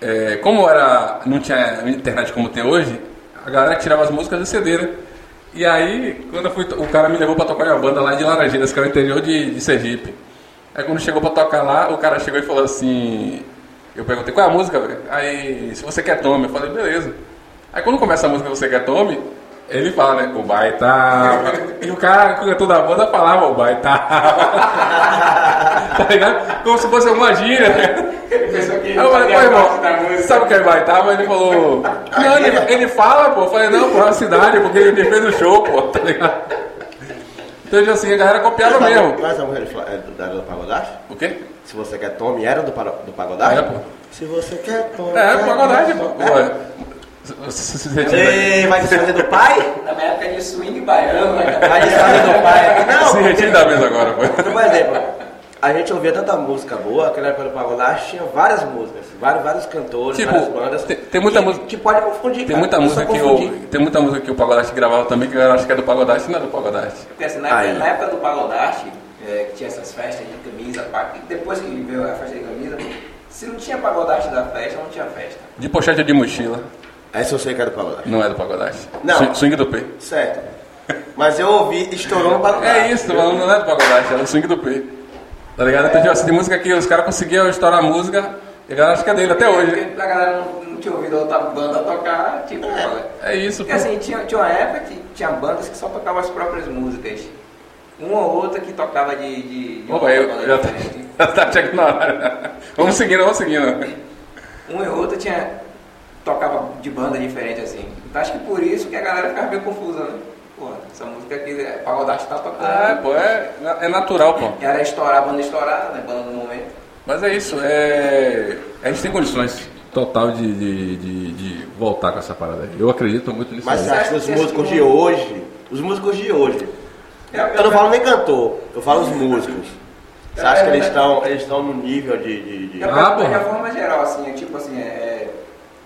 é, como era, não tinha internet como tem hoje, a galera tirava as músicas do CD, né? E aí, quando eu fui, o cara me levou pra tocar uma banda lá de Laranjeiras, que é o interior de, de Sergipe. Aí quando chegou pra tocar lá, o cara chegou e falou assim. Eu perguntei qual é a música, velho? Aí, se você quer tome, eu falei, beleza. Aí quando começa a música Você Quer Tome, ele fala, né? O baitava. e o cara, o cantor da banda, falava o baitava. tá ligado? Como se fosse alguma gíria, né? Que Aí eu falei, pô, irmão, sabe o que é baitava? Ele falou, não, ele, ele fala, pô. Eu falei, não, pô, é uma cidade, porque ele fez o show, pô, tá ligado? Então, assim, a galera copiava mesmo. Mas a mulher é do, era do Pagodaste? O quê? Se você quer Tome, era do, do Pagodaste? É, pô. Se você quer Tome. É, pagodagem, pô. Tome. Pô, É. é. Ei, vai desfazer do pai? Na minha época de swing baiano? Vai desfazer do pai? Não, Se retire da mesa agora, pô. Por exemplo, a gente ouvia tanta música boa, aquela época do Pagodaste tinha várias músicas, vários, vários cantores, Tipo, várias bandas. tem- tem muita que, música- Que pode confundir, Tem cara. muita música que eu, tem muita música que o Pagodaste gravava também que eu acho que é do Pagodaste, não é do Pagodaste. Porque assim, na, na época do Pagodaste, é, que tinha essas festas de camisa, pá, depois que veio a festa de camisa, se não tinha Pagodaste da festa, não tinha festa. De pochete de mochila, Essa eu sei que é do Pagodaste. não é do Pagodaste. Não. Swing- Swing do P. Certo. Mas eu ouvi, estourou no Pagodaste. É isso, tô falando, não é do Pagodaste, é do Swing do P. Tá ligado? Então, tipo assim, tem música que os caras conseguiam estourar a música e a galera acha que é dele até hoje. Porque a galera não, não tinha ouvido outra banda tocar, tipo, É isso, pô. Porque assim, tinha, tinha uma época que tinha bandas que só tocavam as próprias músicas. Uma ou outra que tocava de. de, de Opa, eu já tá, já tá checando na hora. Vamos seguindo, vamos seguindo. Uma e outra tinha. Tocava de banda diferente assim. Então acho que por isso que a galera ficava meio confusa, né? Pô, essa música aqui, é, Pagodarte tá tocando. Ah, pô, é, é natural, pô. Era estourar, banda estourar, né? Banda do momento. Mas é isso, é... a gente tem condições total de, de, de, de voltar com essa parada aí. Eu acredito muito nisso Mas aí. você acha que os músicos de hoje, os músicos de hoje, Eu- não falo nem cantor, eu falo os músicos. Você acha que eles É, estão eles estão no nível de. de, de- Ah, de forma geral, assim, é tipo assim, é, é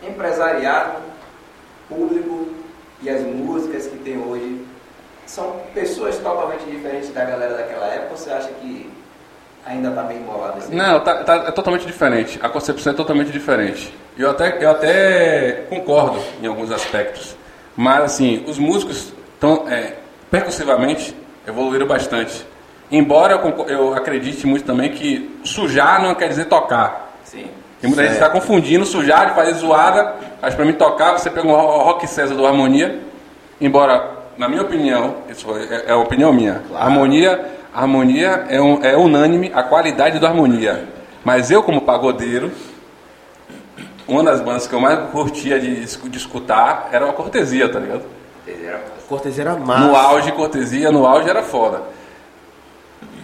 empresariado, público e as músicas que tem hoje são pessoas totalmente diferentes da galera daquela época, ou você acha que ainda tá meio embolado assim? Não, tá, tá- é totalmente diferente. A concepção é totalmente diferente. Eu até, eu até concordo em alguns aspectos. Mas, assim, os músicos tão, é, percussivamente evoluíram bastante. Embora eu, eu acredite muito também que sujar não quer dizer tocar. Sim. Tem muita gente que está confundindo sujar de fazer zoada. Mas para mim tocar, você pega um ro- rock César do Harmonia. Embora, na minha opinião, isso é, é a opinião minha. Claro. Harmonia, harmonia é, um- é unânime a qualidade do Harmonia. Mas eu, como pagodeiro, uma das bandas que eu mais curtia de, de escutar era a Cortesia, tá ligado? Cortesia era massa. No auge, Cortesia, no auge era foda.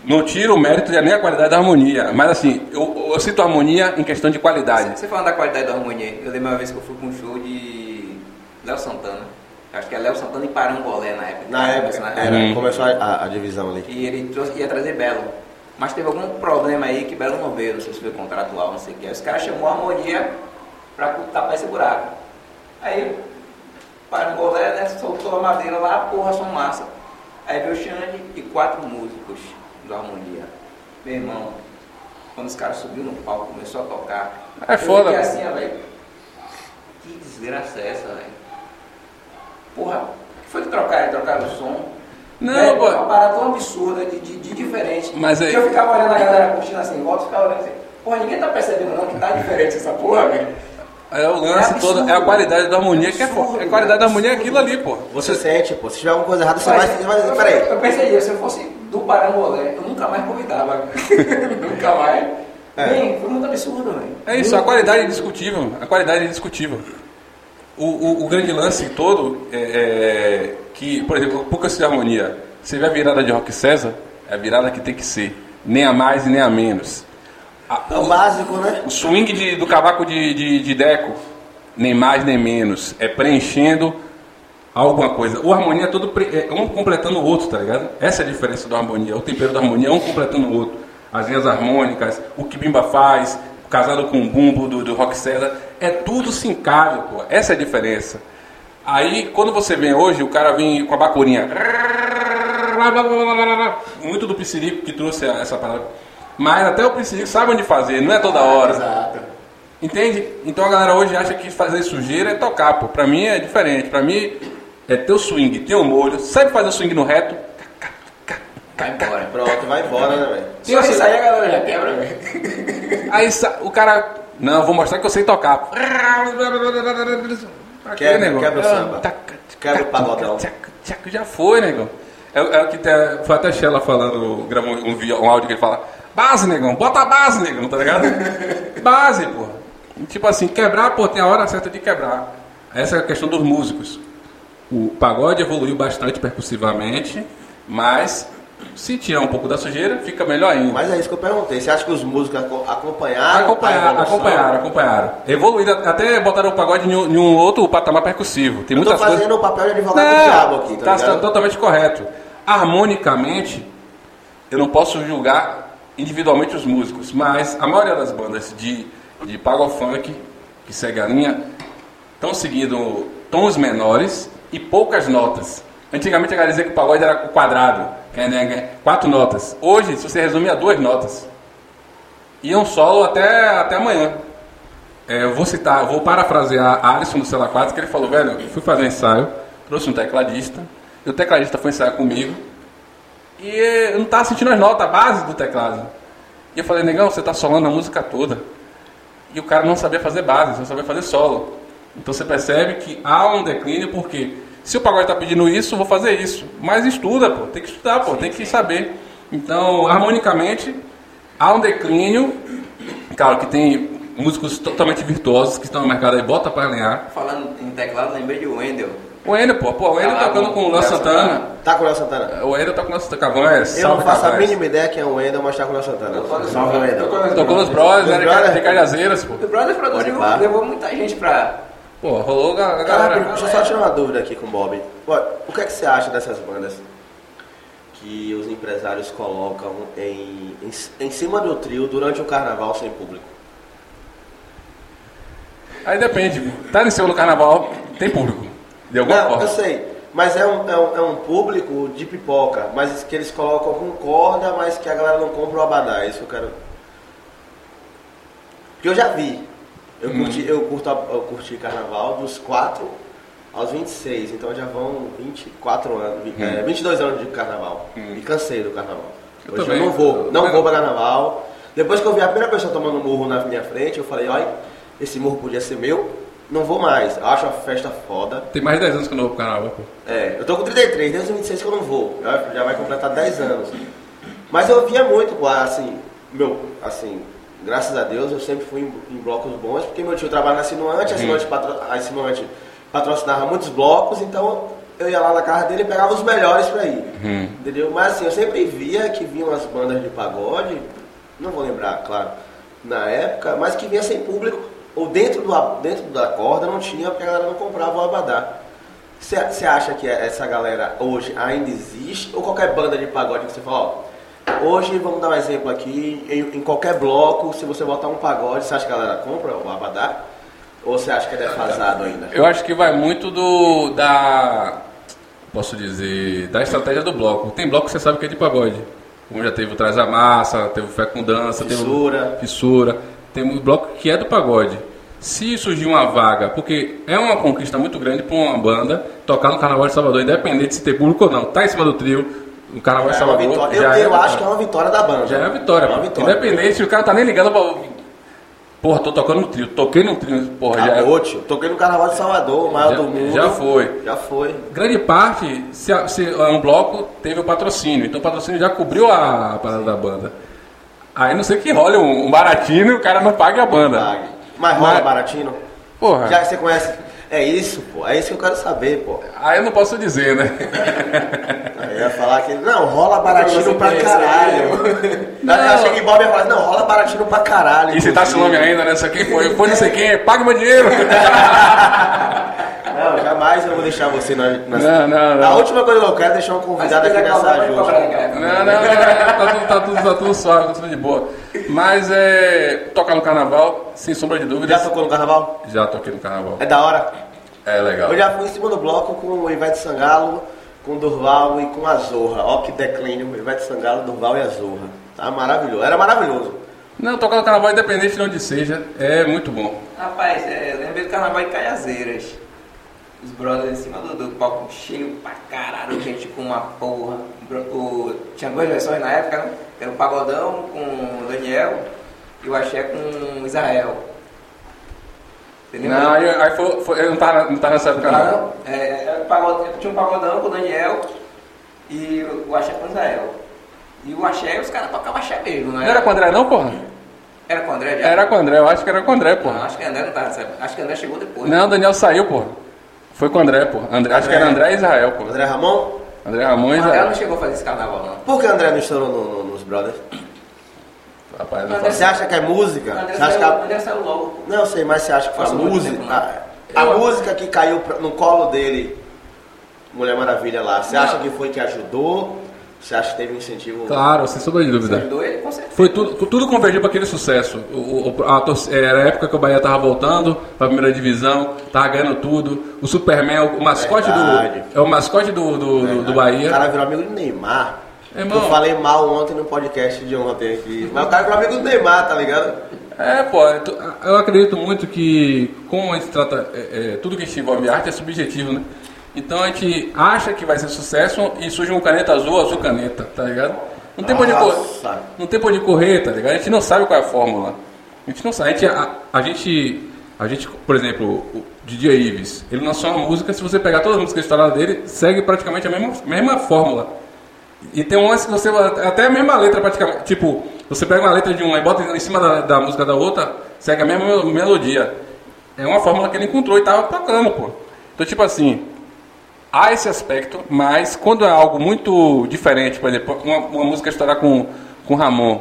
Não tiro o mérito nem a qualidade da harmonia. Mas assim, eu, eu sinto harmonia em questão de qualidade. Você falando da qualidade da harmonia, eu lembro uma vez que eu fui pra um show de Léo Santana. Acho que é Léo Santana e Parangolé na época. Na época, Na era, Hum. começou a, a- a divisão ali. E ele trouxe- ia trazer Belo. Mas teve algum problema aí que Belo não veio, não sei se foi contratual, não sei o que. Aí Os caras chamou a harmonia pra tapar esse buraco. Aí, Parangolé, né, soltou a madeira lá, porra, som massa. Aí veio o Xande e quatro músicos do Harmonia. Meu irmão, quando os caras subiram no palco, começou a tocar. É eu foda, pô. assim, velho. Que desgraça é essa, velho? Porra, que foi que trocaram? Trocaram o som? Não, Velho, pô. Uma parada tão absurda, de, de, de diferente. Mas aí- Que eu ficava olhando a galera curtindo assim, volta e ficava olhando assim. Porra, ninguém tá percebendo não que tá diferente essa porra, velho. É o lance É absurdo. todo, é a qualidade da harmonia que é Absurdo, foda. É a qualidade da harmonia é aquilo ali, pô. Você sente, pô. Se tiver alguma coisa errada, você vai. Eu, peraí. eu pensei se eu fosse do Parangolé, eu nunca mais convidava. nunca mais. É. Bem, foi muito absurdo, velho. É isso, a qualidade é indiscutível. A qualidade é indiscutível. O, o, o grande lance todo é, é que, por exemplo, o Poucas de Harmonia, você vê a virada de Rock César, é a virada que tem que ser. Nem a mais e nem a menos. A- É o básico, né? O swing de- do cavaco de, de, de Deco, nem mais nem menos, é preenchendo alguma coisa. O harmonia é todo é um completando o outro, tá ligado? Essa é a diferença do harmonia. O tempero da harmonia é um completando o outro. As linhas harmônicas, o que Bimba faz, casado com o bumbo do, do Rock César, é tudo sincável, pô. Essa é a diferença. Aí, quando você vem hoje, o cara vem com a bacurinha. Muito do Piscirico que trouxe essa palavra. Mas até o Piscirico sabe onde fazer, não é toda hora. Exato. Entende? Então a galera hoje acha que fazer sujeira é tocar, pô. Pra mim é diferente. Pra mim é ter o swing, ter o molho. Sabe fazer o swing no reto? Vai embora. Pronto, vai embora, né, velho? Se você sair, a galera já quebra, velho. Aí sa- o cara. Não, vou mostrar que eu sei tocar. Quebra- negócio. quebra o samba. Quebra o pagodão. Já foi, negão. É, é o que tem, foi até Shella falando, gravou um, um áudio que ele fala: Base, negão, bota a base, negão, tá ligado? base, pô. Tipo assim, quebrar, pô, tem a hora certa de quebrar. Essa é a questão dos músicos. O pagode evoluiu bastante percussivamente, mas se tirar um pouco da sujeira, fica melhor ainda. Mas é isso que eu perguntei. Você acha que os músicos aco- acompanharam? Acompanharam, acompanharam, acompanharam. Evoluíram, até botaram o pagode em um, outro patamar percussivo. Tem Eu tô muitas fazendo coisas. o papel de advogado do diabo aqui, tá, tá, totalmente correto. Harmonicamente, eu não posso julgar individualmente os músicos, mas a maioria das bandas de, de pagofunk, que segue a linha, estão seguindo tons menores e poucas notas. Antigamente a dizia que o pagode era quadrado, né, quatro notas. Hoje, se você resumir a duas notas, e um solo até, até amanhã. É, eu vou citar, eu vou parafrasear Alisson do Cela 4, que ele falou, velho, eu fui fazer um ensaio, trouxe um tecladista, e o tecladista foi ensaiar comigo, e eu não estava sentindo as notas, a base do teclado. E eu falei, negão, você está solando a música toda. E o cara não sabia fazer base, só sabia fazer solo. Então você percebe que há um declínio, porque se o pagode está pedindo isso, eu vou fazer isso. Mas estuda, pô, tem que estudar, pô, tem que saber. Então, harmonicamente, há um declínio, claro que tem músicos totalmente virtuosos que estão no mercado aí, bota pra alinhar. Falando em teclado, lembrei de Wendel. O Wendel, pô, pô, o Wendel Ah, tocando com- o Léo Léo Santana. Tá com o Léo Santana? O Wendel tá com o Léo Santana. Cavães, Eu não faço a mínima ideia quem é o Wendel, mas tá com o Léo Santana. Tocou- Salve, Wendel. Tocou nos Brothers, né? Nos Brothers? De Cajazeiras, pô. O Brother produziu, levou muita gente pra. Pô, rolou a galera. deixa eu só tirar uma dúvida aqui com o Bob. O que é que você acha dessas bandas que os empresários colocam em, em, em cima do trio durante o carnaval sem público? Aí depende. Tá em cima do carnaval, tem público. De alguma Não, forma. eu sei. Mas é um, é, um, é um público de pipoca, mas que eles colocam com corda, mas que a galera não compra o abadá. É isso que eu quero. Porque eu já vi. Eu, Uhum. curti, eu, curto, eu curti carnaval dos 4 aos 26, então já vão 24 anos, vi- é, 22 anos de carnaval. Uhum. E cansei do carnaval. Eu Hoje eu, também. não vou, Eu não vou não. pra carnaval. Depois que eu vi a primeira pessoa tomando murro na minha frente, eu falei, olha, esse murro podia ser meu, não vou mais. Eu acho a festa foda. Tem mais de 10 anos que eu não vou pro carnaval, pô. É, eu tô com 33, desde os 26 que eu não vou. Já, já vai completar 10 anos. Mas eu via muito, pô, assim, meu, assim, graças a Deus eu sempre fui em, blocos bons, porque meu tio trabalha na Sinuante, a Sinuante, patro, a Sinuante patrocinava muitos blocos, então eu ia lá na casa dele e pegava os melhores pra ir. Uhum. Entendeu? Mas assim, eu sempre via que vinham as bandas de pagode, não vou lembrar, claro, na época, mas que vinha sem público, ou dentro, do, dentro da corda não tinha, porque a galera não comprava o abadá. Você acha que essa galera hoje ainda existe? Ou qualquer banda de pagode que você fala, ó, hoje vamos dar um exemplo aqui, em, em qualquer bloco, se você botar um pagode, você acha que a galera compra o abadá? Ou você acha que é defasado ainda? Eu acho que vai muito do. da. Posso dizer. da estratégia do bloco. Tem bloco que você sabe que é de pagode. Como já teve o Traz a Massa, teve o Fé com Dança, Fissura. teve o Fissura. Tem um bloco que é do pagode. Se surgir uma vaga, porque é uma conquista muito grande para uma banda tocar no Carnaval de Salvador, independente se ter público ou não. Tá em cima do trio, no Carnaval de É Salvador. vitória. Eu, já eu é acho que é uma vitória da banda. Já é uma vitória. É uma vitória. Independente, o cara tá nem ligando pra. Porra, tô tocando no trio, toquei no trio, porra, já é. Tio. Toquei no Carnaval de Salvador, o maior Já- do mundo. já foi. Já foi. Grande parte, se, se é um bloco, teve o patrocínio. Então o patrocínio já cobriu a, parada da banda. Aí não sei que rola um, um baratinho e o cara não paga a banda. Pague. Mas rola Mas- baratinho? Porra, Já que você conhece. É isso, pô. É isso que eu quero saber, pô. aí eu não posso dizer, né? Aí eu ia falar que. Não, rola baratinho Você pra pensa, caralho. Não. Eu achei que Bob ia falar, não, rola baratinho pra caralho. E se tá seu inclusive. nome ainda, né? Isso aqui foi, foi não sei quem, paga meu dinheiro. Não, jamais eu vou deixar você na. na... Não, não, não. A última coisa que eu quero é deixar um convidado aqui nessa ajuda. Não, não, não, tá tudo, tá tudo, tá tudo suave, tá tudo de boa. Mas é. Tocar no carnaval, sem sombra de Já dúvidas. tocou no carnaval? Já toquei no carnaval. É da hora. É legal. Eu já fui em cima do bloco com o Ivete Sangalo, com o Durval e com a Zorra. Ó que declínio, Ivete Sangalo, Durval e a Zorra. Tá maravilhoso. Era maravilhoso. Não, tocar no carnaval, independente de onde seja, é muito bom. Rapaz, é, eu lembrei do carnaval de Caiazeiras. Os brothers em cima do, do palco cheio pra caralho, gente com uma porra. O- tinha duas versões na época, né? Que era o Pagodão com o Daniel e o Axé com o Israel. Não, aí, aí foi, foi- eu não tava, não tava nessa época não. Não, é, o pagod- tinha um pagodão com o Daniel e o- o Axé com o Israel. E o Axé, os caras tocavam Axé mesmo, Não né? era com o André não, porra? Era com o André já? Era com o André, eu acho que era com o André, Não, porra. acho que o André não tava nessa época. Acho que o André chegou depois. Não, o Daniel saiu, porra. Foi com o André, porra. André, acho que era André e Israel, porra. André Ramon? André Ramon e O André não Israel. chegou a fazer esse carnaval, não. Por que André não estourou no- no- nos Brothers? Rapaz. Você acha que é música? Você acha que a... Logo. Não, eu sei, mas você acha que foi a música? tempo. A, a música que caiu no colo dele, Mulher Maravilha lá, você Não. acha que foi que ajudou? Você acha que teve um incentivo? Claro, sem sombra de Você dúvida. ajudou ele, com certeza. Foi tudo, tudo convergiu para aquele sucesso. O, o- a era a época que o Bahia tava voltando para a primeira divisão, tava ganhando tudo. O Superman, o mascote Verdade. do. É o mascote do, do, do, do O Bahia. cara virou amigo do Neymar. Irmão. Eu falei mal ontem no podcast de ontem aqui. Mas o cara virou amigo do Neymar, tá ligado? É, pô, eu tô- eu acredito muito que, como a gente trata, é, é, tudo que envolve arte é subjetivo, né? Então a gente acha que vai ser sucesso e surge um caneta azul, azul caneta, tá ligado? Não tem pra onde correr. Nossa. Não tem onde correr, tá ligado? A gente não sabe qual é a fórmula. A gente não sabe. A gente, a, a gente, a gente, por exemplo, o DJ Ives, ele lançou uma música, se você pegar todas as músicas estouradas dele, segue praticamente a mesma, mesma fórmula. E tem um lance que você. Até a mesma letra praticamente. Tipo, você pega uma letra de uma e bota em cima da, da música da outra, segue a mesma mel- melodia. É uma fórmula que ele encontrou e tava tocando, pô. Então, tipo assim, há esse aspecto, mas quando é algo muito diferente, por exemplo, uma, uma música estourar com, com Ramon,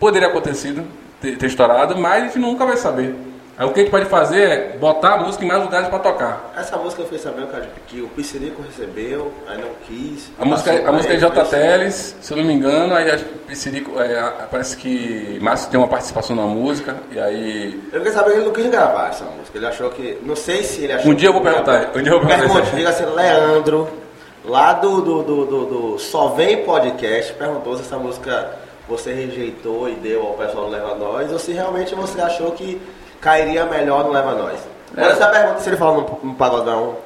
poderia acontecido ter, ter estourado, mas a gente nunca vai saber. Aí o que a gente pode fazer é botar a música em mais lugares para tocar. Essa música eu fiquei sabendo, que o Piscirico recebeu, aí não quis. A música, passou a música é J. Teles, se eu não me engano, aí que Piscirico, é, a- parece que Márcio tem uma participação na música, e aí. Eu queria saber que ele não quis gravar essa música. Ele achou que. Não sei se ele achou Um dia eu vou perguntar, um dia eu vou perguntar Pergunte, diga assim, Leandro, lá do, do, do, do, do Só Vem Podcast, perguntou se essa música você rejeitou e deu ao pessoal do Leva Nós, ou se realmente você achou que cairia melhor no Leva Nós. Quando É. você pergunta se ele falou no, no Pagodão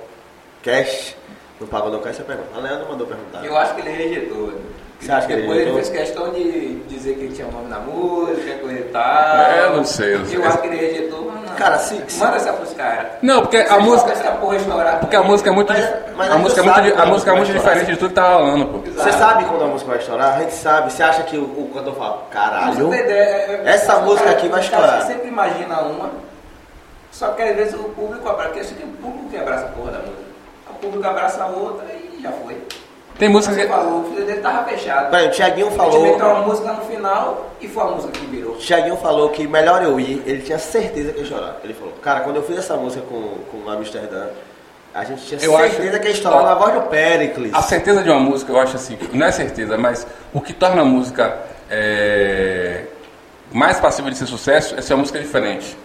Cast, no Pagodão Cast, você pergunta. A Leandro mandou perguntar. Eu acho que ele rejeitou. Você acha que ele Depois ele rejeitou? fez questão de dizer que ele tinha o nome na música, coisa e tal. É, eu não sei, eu. Eu acho que ele rejeitou. Cara, se- se- Manda essa pros caras. Não, porque a música. essa porra estourar Porque a música é muito. Mas- mas a música é muito, a música é muito diferente de tudo que tá rolando, pô. Você sabe quando a música vai estourar? A gente sabe. Você acha que o, o cantor fala, caralho, você é- é- essa música cara- aqui vai cara estourar. sempre imagina uma, só que às vezes o público abraça, porque tem o público que abraça a porra da música. O público abraça a outra e já foi. Tem música que. falou, o filho dele tava fechado. Peraí, o Thiaguinho A gente falou. meteu uma música no final e foi a música que virou. O Thiaguinho falou que melhor eu ir, ele tinha certeza que ia chorar. Ele falou, cara, quando eu fiz essa música com, com Amsterdã, a gente tinha Eu acho- certeza que ia estourar na voz do Pericles. A certeza de uma música, eu acho assim, não é certeza, mas o que torna a música é, mais passível de ser sucesso é ser uma música diferente.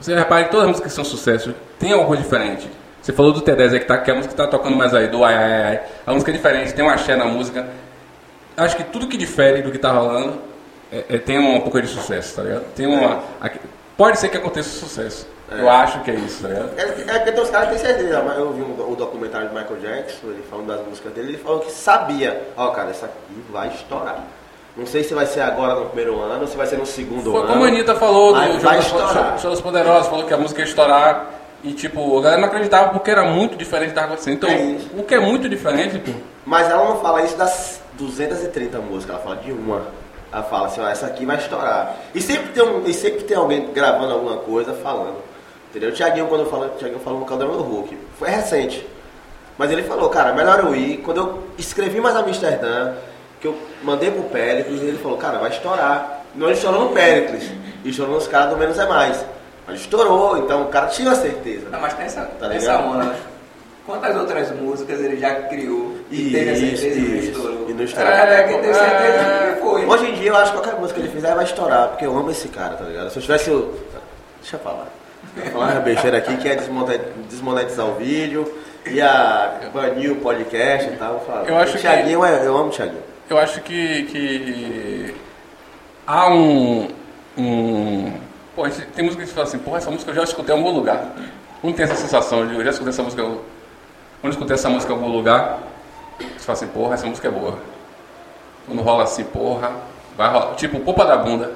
Você repare que todas as músicas que são sucesso tem algo diferente. Você falou do T10 aí que, tá, que é a música que tá tocando mais aí, do ai ai ai. A música é diferente, tem um axé na música. Acho que tudo que difere do que tá rolando é, é- tem um pouco de sucesso, tá ligado? Tem uma. aqui- pode ser que aconteça sucesso. Eu acho que é isso, tá ligado? É, é porque os caras têm certeza, mas eu vi um, o documentário do Michael Jackson, ele falando das músicas dele, ele falou que sabia, ó cara, essa aqui vai estourar. Não sei se vai ser agora no primeiro ano ou se vai ser no segundo Foi ano. como a Anitta falou do das Poderosas, falou que a música ia estourar e tipo, a galera não acreditava porque era muito diferente do que estava acontecendo. Então, É o que é muito diferente, pô, Mas ela não fala isso das 230 músicas, ela fala de uma. Ela fala assim, ó, essa aqui vai estourar. E sempre tem, um, e sempre tem alguém gravando alguma coisa falando. Entendeu? O Thiaguinho, quando eu falo, o Thiaguinho falou no Caldeirão do Hulk. Foi recente. Mas ele falou, cara, melhor eu ir. Quando eu escrevi mais Amsterdã, que eu mandei pro Péricles, ele falou, cara, vai estourar. Não estourou no Péricles, estourou nos caras do Menos é Mais. Mas estourou, então o cara tinha a certeza. Não, mas tem essa, Tá tem essa onda, né? Quantas outras músicas ele já criou e teve a Isso, certeza e não isso. estourou? E não estourou. É, que certeza que foi. Hoje em dia eu acho que qualquer música que ele fizer vai estourar, porque eu amo esse cara, tá ligado? Se eu tivesse o. Deixa eu falar. Vou falar uma besteira aqui que é desmonetizar, o vídeo, ia banir o podcast e tal. Vou falar. Eu acho o que- Thiaguinho é, eu amo o Thiaguinho. eu acho que, que há um, um. Pô, a gente- tem música que você fala assim, porra, essa música eu já escutei em algum lugar. Não tem essa sensação de eu já escutei essa música. Quando escutei essa música em algum lugar, você fala assim, porra, essa música é boa. Quando rola assim, porra, vai rolar. Tipo, Popa da Bunda.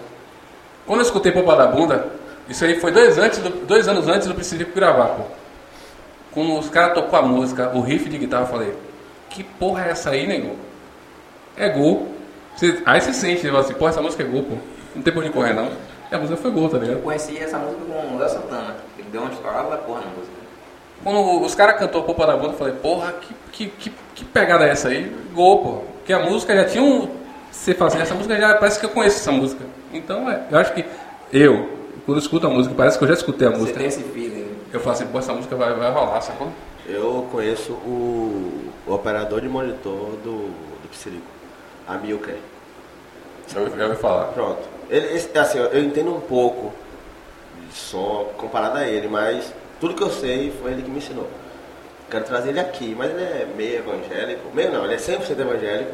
Quando eu escutei Popa da Bunda, isso aí foi dois, antes do- dois anos antes do Priscilico gravar, pô. Quando os caras tocou a música, o riff de guitarra, eu falei, que porra é essa aí, nego? É gol. Você- aí você sente, você fala assim, pô, essa música é gol, pô. Não tem por onde correr, não. A música foi gol, tá Eu ligado? conheci essa música com o Léo Santana. Ele deu uma estourada da porra na música. Quando os caras cantou Popa da Bunda, eu falei, porra, que, que, que, que pegada é essa aí? Gol, pô. Porque a música já tinha um... Você fala assim, essa música já parece que eu conheço essa música. Então, é, eu acho que eu, quando eu escuto a música, parece que eu já escutei a Você música. tem esse feeling. Eu falo assim, pô, essa música vai, vai rolar, sacou? Eu conheço o, o operador de monitor do, do Psirico, a Milker. Já ouvi falar. Pronto. Ele, assim, eu entendo um pouco som comparado a ele, mas tudo que eu sei foi ele que me ensinou. Quero trazer ele aqui, mas ele é meio evangélico. Meio não, ele é 100% evangélico.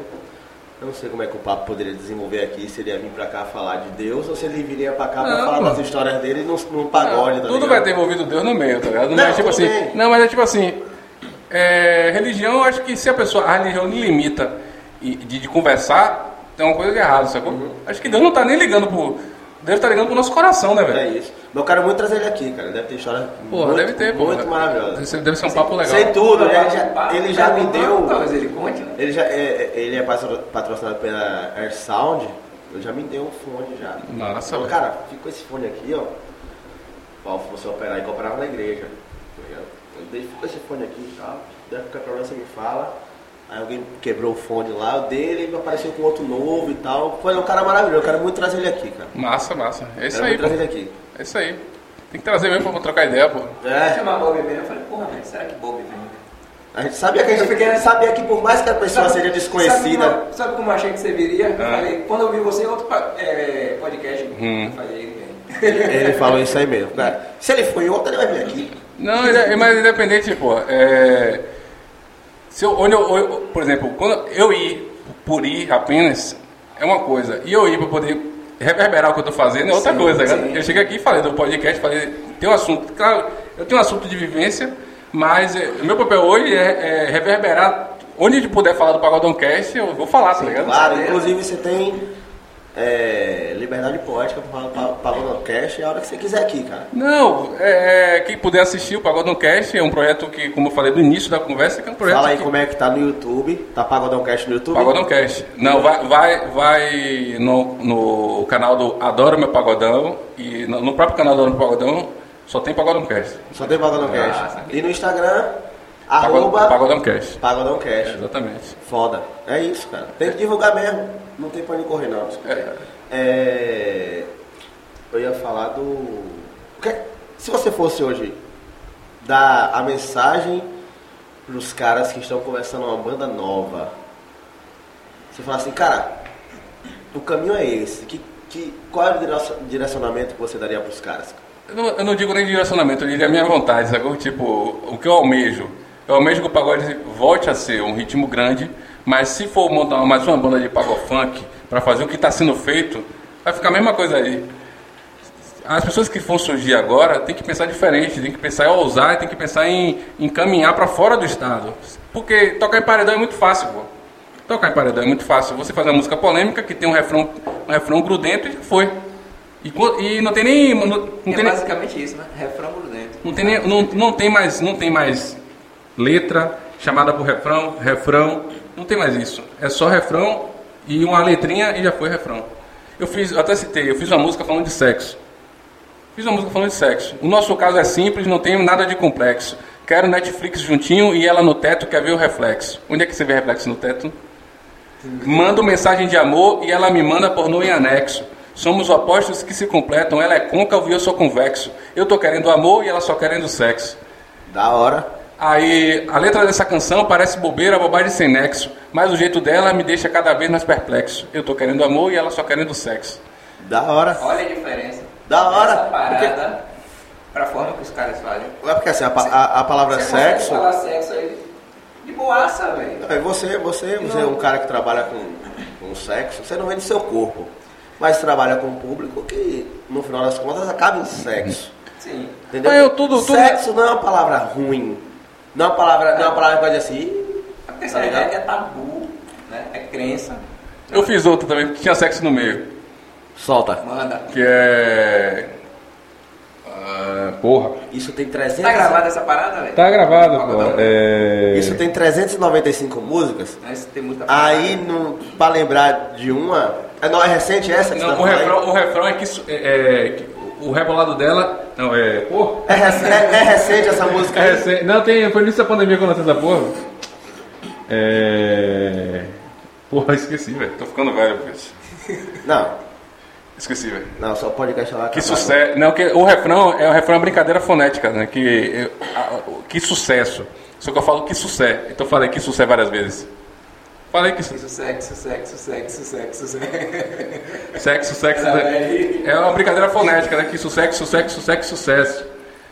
Eu não sei como é que o papo poderia desenvolver aqui, se ele ia vir pra cá falar de Deus ou se ele viria pra cá pra Não, falar pô. das histórias dele num, num pagode, tá tudo ligado? vai ter envolvido Deus no meio, tá ligado? Não, Não, é tipo assim. bem. Não, mas é tipo assim. é, religião, eu acho que se a pessoa. A religião lhe limita de, de conversar, tem uma coisa de errado, sacou? Uhum. Acho que Deus não tá nem ligando pro. Deus tá ligando pro nosso coração, né, velho? É isso. Mas eu quero muito trazer ele aqui, cara. Deve ter história Porra, muito, deve ter, pô. muito maravilhosa. Deve ser, um papo legal. Sei tudo, ele já, ele já me deu. Talvez ele conte, né? Ele, já, é, é- ele é patro- patrocinado pela Air Sound Eu já me dei um fone já. Falou, velho. cara, fica com esse fone aqui, ó. Pra você operar e comprar na igreja. tá ligado? Eu dei, fica com esse fone aqui e tal. Deve qualquer problema você me fala. Aí alguém quebrou o fone lá, o dele, ele apareceu com outro novo e tal. Foi um cara maravilhoso, eu quero muito trazer ele aqui, cara. Massa, massa. É isso quero aí, muito trazer ele aqui. É isso aí. Tem que trazer mesmo pra trocar ideia, pô. É, chamar Bob mesmo. Eu falei, porra, velho, será que Bob vem? a gente sabia que a Eu gente fiquei- sabia que por mais que a pessoa seja desconhecida. Sabe como, sabe como eu achei que você viria? Eu Ah. falei, quando eu vi você em outro é, podcast, Hum. eu falei, ele. Ele falou isso aí mesmo. Cara, se ele for em outro, ele vai vir aqui. Não, inde- mas independente, pô. É, se eu, onde eu, eu- por exemplo, quando eu ir por ir apenas é uma coisa, e eu ir para poder reverberar o que eu tô fazendo é outra Sim, coisa. sim. Eu cheguei aqui e falei do podcast, falei, tem um assunto, claro, eu tenho um assunto de vivência, mas é, o meu papel hoje é, é reverberar. Onde eu puder falar do Pagodão Cast, eu vou falar, tá ligado? Claro, inclusive você tem é, liberdade poética para falar no cast a hora que você quiser aqui, cara. Não, é, quem puder assistir o Pagodão Cast é um projeto que, como eu falei do início da conversa, que é um projeto Fala aí que, como é que tá no YouTube. Tá Pagodão Cast no YouTube? Pagodão Cast. Não, vai, vai, vai no, no canal do Adoro Meu Pagodão e no, no próprio canal do Adoro Meu Pagodão só tem Pagodão Cast. Só tem Pagodão Cast. saquei. E no Instagram, arroba Pagodão Cast. Pagodão Cast. Exatamente. Foda. É isso, cara. Tem que divulgar mesmo. Não tem pra onde correr, não. É. É, Eu ia falar do. Que- Se você fosse hoje dar a mensagem pros caras que estão começando uma banda nova, você fala assim, cara, o caminho é esse. Que, que, qual é o direcion- direcionamento que você daria pros caras? Eu não, eu não digo nem direcionamento, eu diria a minha vontade, sacou? Tipo, o que eu almejo? Eu almejo que o pagode volte a ser um ritmo grande, mas se for montar mais uma banda de pagode funk para fazer o que está sendo feito, vai ficar a mesma coisa aí. As pessoas que vão surgir agora têm que pensar diferente, tem que pensar em ousar, tem que pensar em, em caminhar para fora do estado. Porque tocar em paredão é muito fácil, pô. Tocar em paredão é muito fácil. Você faz uma música polêmica que tem um refrão, um refrão grudento e foi. E, e não tem nem. Não, não é tem nem, basicamente isso, né? Refrão grudento. não tem, nem- não, não tem mais, não tem mais letra chamada por refrão, refrão, não tem mais isso. É só refrão e uma letrinha e já foi refrão. Eu fiz, até citei, eu fiz uma música falando de sexo. Fiz uma música falando de sexo. O nosso caso é simples, não tem nada de complexo. Quero Netflix juntinho e ela no teto quer ver o reflexo. Onde é que você vê reflexo no teto? Mando mensagem de amor e ela me manda pornô em anexo. Somos opostos que se completam, ela é côncavo e eu sou convexo. Eu tô querendo amor e ela só querendo sexo. Da hora. Aí a letra dessa canção parece bobeira, bobagem sem nexo, mas o jeito dela me deixa cada vez mais perplexo. Eu tô querendo amor e ela só querendo sexo. Da hora. Olha a diferença. Da hora, Essa parada pra forma que os caras fazem. É porque assim, a, a- a palavra Você sexo. falar sexo aí de boaça, velho. É, você, você, você é um cara que trabalha com, com sexo, você não vende seu corpo. Mas trabalha com um público que, no final das contas, acaba em sexo. Sim. Entendeu? Ah, eu tudo- tudo- Sexo não é uma palavra ruim. Não é uma palavra, não é uma palavra que pode dizer assim. "Ih, A Tá questão é, é tabu, né? É crença. Eu fiz outra também, que tinha sexo no meio, Solta. Manda. que é. Ah, porra. Isso tem 300. Tá gravada essa parada, velho? Tá gravado, pô. É... Isso tem 395 músicas. Mas tem muita Aí, no, pra lembrar de uma. É, não, é recente essa? que Não, tá o refrão, o refrão é que, é, é, que o rebolado dela. Não, é. É, rec- é- é recente essa música É, aí? recente- não, tem, foi início da pandemia quando lançou essa porra. É. Porra, esqueci, velho. Tô ficando velho, bicho. Não, Esqueci, velho. não, só podcast lá. Que sucesso. Não, que o refrão é o refrão é uma brincadeira fonética, né? Que, eu- a- que sucesso. Só que eu falo que sucesso. Então eu falei que sucesso várias vezes. Falei que su- Sexo, sexo, sexo, sexo, sexo, sexo. sexo, sexo. Né? É uma brincadeira fonética, né? Que sucesso, sucesso, sucesso, sucesso.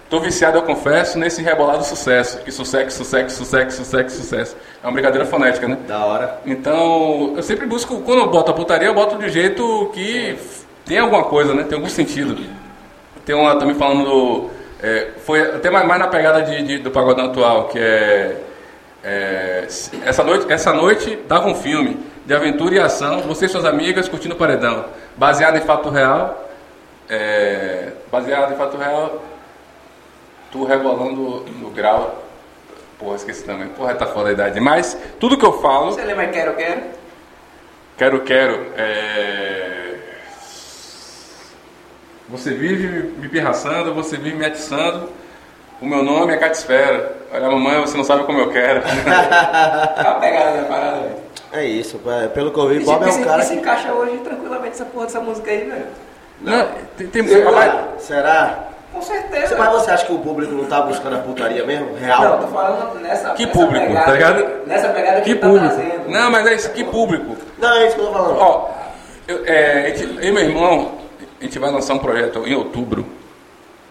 Tô viciado, eu confesso, nesse rebolado sucesso. Que sucesso, sucesso, sucesso, sucesso, sucesso. É uma brincadeira fonética, né? Da hora. Então, eu sempre busco, quando eu boto a putaria, eu boto de jeito que tem alguma coisa, né? Tem algum sentido. Tem uma também falando do. é, foi até mais, mais na pegada de, de- do pagodão atual, que é, é, essa, noite, essa noite dava um filme de aventura e ação, você e suas amigas curtindo o paredão. Baseado em fato real. é, baseado em fato real. Tu rebolando no grau. Porra, esqueci também. Porra, tá fora da idade. Mas tudo que eu falo. Você lembra Quero Quero? Quero, quero. É... Você vive me pirraçando, você vive me atiçando. O meu nome é Catisfera. Olha, mamãe, você não sabe como eu quero. Tá pegada da parada, velho. É isso, é, pelo que eu vi, E Bob é se, um cara se que... encaixa hoje tranquilamente essa porra dessa música aí, velho. Não, tem, tem, Será? Será? Com certeza. Mas você acha que o público não tá buscando a putaria mesmo? Real? Não, tô falando nessa Que nessa público, pegada, tá ligado? Nessa pegada que, que ele tá público. trazendo. Não, mas é isso, que público. Não, é isso que eu tô falando. Ó, eu, é, a gente- eu e meu irmão, a gente vai lançar um projeto em outubro.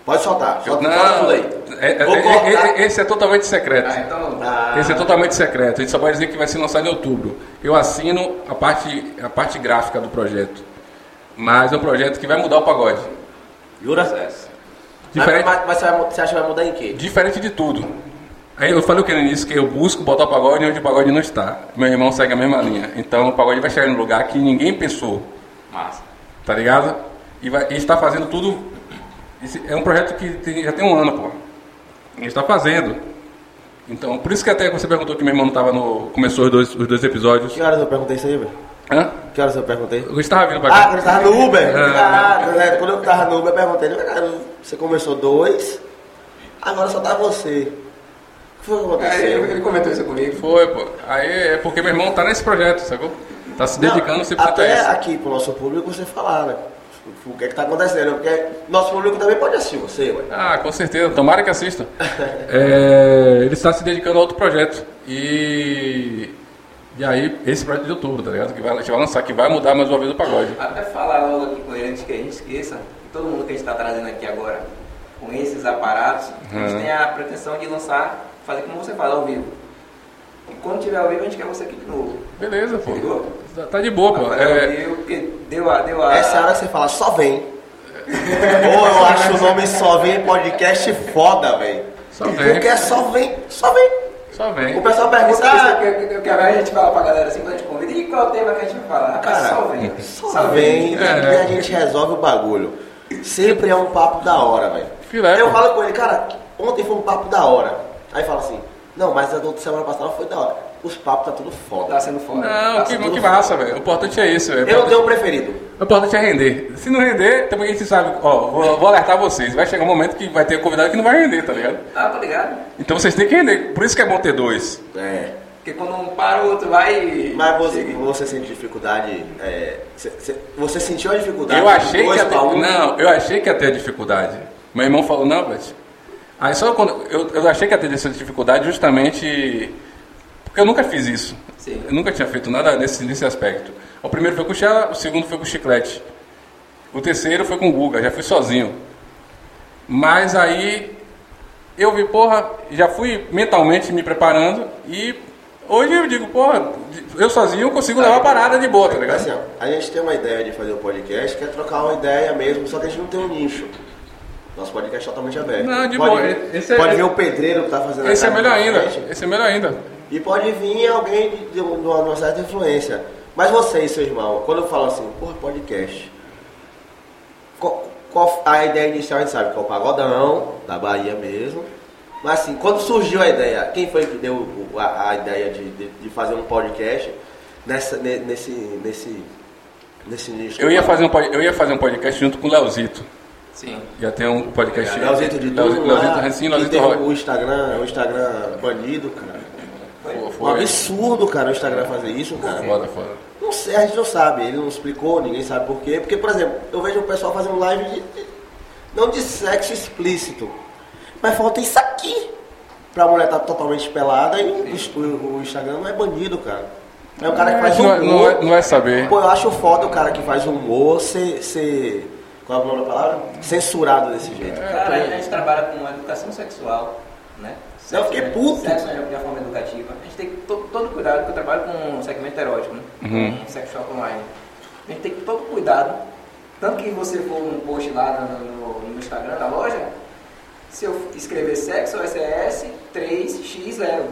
Pode soltar, solta, não, tudo aí. é- é- Vou é- esse é totalmente secreto. Ah, então. Ah, Esse é totalmente secreto. A gente só pode dizer que vai ser lançado em outubro. Eu assino a parte, a parte gráfica do projeto. Mas é um projeto que vai mudar o pagode. Jura? Diferente, Mas, mas mu- você acha que vai mudar em quê? diferente de tudo. Aí eu falei o que no início, que eu busco botar o pagode onde o pagode não está. Meu irmão segue a mesma linha. Então o pagode vai chegar no lugar que ninguém pensou. Massa. Tá ligado? E vai, e está fazendo tudo. Esse é um projeto que tem- já tem um ano, pô. A gente está fazendo. Então, por isso que até você perguntou que meu irmão não tava no. Começou os dois, os dois episódios. Que horas eu perguntei isso aí, velho? Hã? Que horas eu perguntei? Eu estava vindo pra Ah, cá. quando eu tava no Uber? Ah. Ah, né, quando eu tava no Uber, eu perguntei, cara, você começou dois, agora só tá você. O que foi que É, ele, aconteceu? ele comentou isso comigo. Foi, pô. Aí é porque meu irmão tá nesse projeto, sacou? Tá se dedicando Não, 100% a Até isso. aqui pro nosso público você falar, né? O que é que tá acontecendo? Porque nosso público também pode assistir você, ué. Ah, com certeza. Tomara que assista. É, ele está se dedicando a outro projeto. E. E aí, esse projeto de outubro, tá ligado? Que vai, a gente vai lançar, que vai mudar mais uma vez o pagode. Até falar logo aqui com ele antes que a gente esqueça, que todo mundo que a gente está trazendo aqui agora, com esses aparatos, a gente Uhum. tem a pretensão de lançar, fazer como você fala, ao vivo. E quando tiver ao vivo, a gente quer você aqui de novo. Beleza, pô. Ligou? Tá- de boa, pô. É, vivo, porque deu a. Deu a Essa é a hora que você fala, só vem. Ou eu acho o nome Só Vem podcast foda, velho. Só vem. Porque é só vem, só vem. Só O vem. pessoal Isso, pergunta, ah, que, que, que a gente fala pra galera assim quando a gente convida, e qual é o tema que a gente vai falar? Cara, só vem. só vem É. e a gente resolve o bagulho. Sempre é um papo da hora, velho. Filé, Eu falo com ele, cara, ontem foi um papo da hora. Aí fala assim, não, mas a do semana passada foi da hora. Os papos tá tudo foda. Tá sendo foda. Não, tá que, sendo que massa, velho. O importante é isso, velho. Eu tenho um preferido. O importante é render. Se não render, também a gente sabe. Ó, vou, vou alertar vocês. Vai chegar um momento que vai ter convidado que não vai render, tá ligado? Ah, tô ligado. Então vocês têm que render. Por isso que é bom ter dois. É. Porque quando um para, o outro vai. Mas você, você sente dificuldade. é, cê- cê- você sentiu a dificuldade? Eu achei dois que ia ter, pra um? não, eu achei que ia ter dificuldade. Meu irmão falou, não, Beth. Aí só quando eu, eu achei que ia ter essa dificuldade justamente porque eu nunca fiz isso. Sim. Eu nunca tinha feito nada nesse, nesse aspecto. O primeiro foi com o Xela, o segundo foi com o Chiclete. O terceiro foi com o Guga, já fui sozinho. Mas aí eu vi, porra, já fui mentalmente me preparando e hoje eu digo, porra, eu sozinho consigo levar a parada de boa, tá ligado? Assim, ó, a gente tem uma ideia de fazer um podcast, que é trocar uma ideia mesmo, só que a gente não tem um nicho. Nosso podcast é totalmente aberto. Não, de pode boa, esse é- pode vir o pedreiro que tá fazendo a Esse é melhor ainda. frente, Esse é melhor ainda. E pode vir alguém de, de uma, certa influência. Mas você e seu irmão, quando eu falo assim, porra, podcast. Qual, qual a ideia inicial a gente sabe que é o pagodão, da Bahia mesmo. Mas assim, quando surgiu a ideia, quem foi que deu a, a ideia de, de, de fazer um podcast nessa, ne- nesse, nesse, nesse nicho? Eu ia fazer um, eu ia fazer um podcast junto com o Leozito. Sim. Já tem um podcast. Leozito de Leozito, tudo Leozito que Leozito Roy. o Instagram, o Instagram banido, cara. Um Foi. absurdo, cara, o Instagram fazer isso, cara. Foda, foda. Não sei, a gente não sabe, ele não explicou, ninguém sabe por quê. Porque, por exemplo, eu vejo o pessoal fazendo live de, não de sexo explícito, mas falta isso aqui. Pra mulher estar totalmente pelada e o, o- Instagram não é banido, cara. É o cara que faz Não, é- humor. não, é, não é saber. Pô, eu acho foda o cara que faz humor ser. ser qual é o nome da palavra? Censurado desse jeito. Cara, a gente trabalha com educação sexual, né? Eu fiquei puto. Sexo de de uma forma educativa. A gente tem to- todo cuidado, porque eu trabalho com um segmento erótico, né? Uhum. Com sex shop online. A gente tem que ter todo cuidado. Tanto que você for um post lá no, no- no Instagram da loja, se eu escrever sexo, SES 3X0.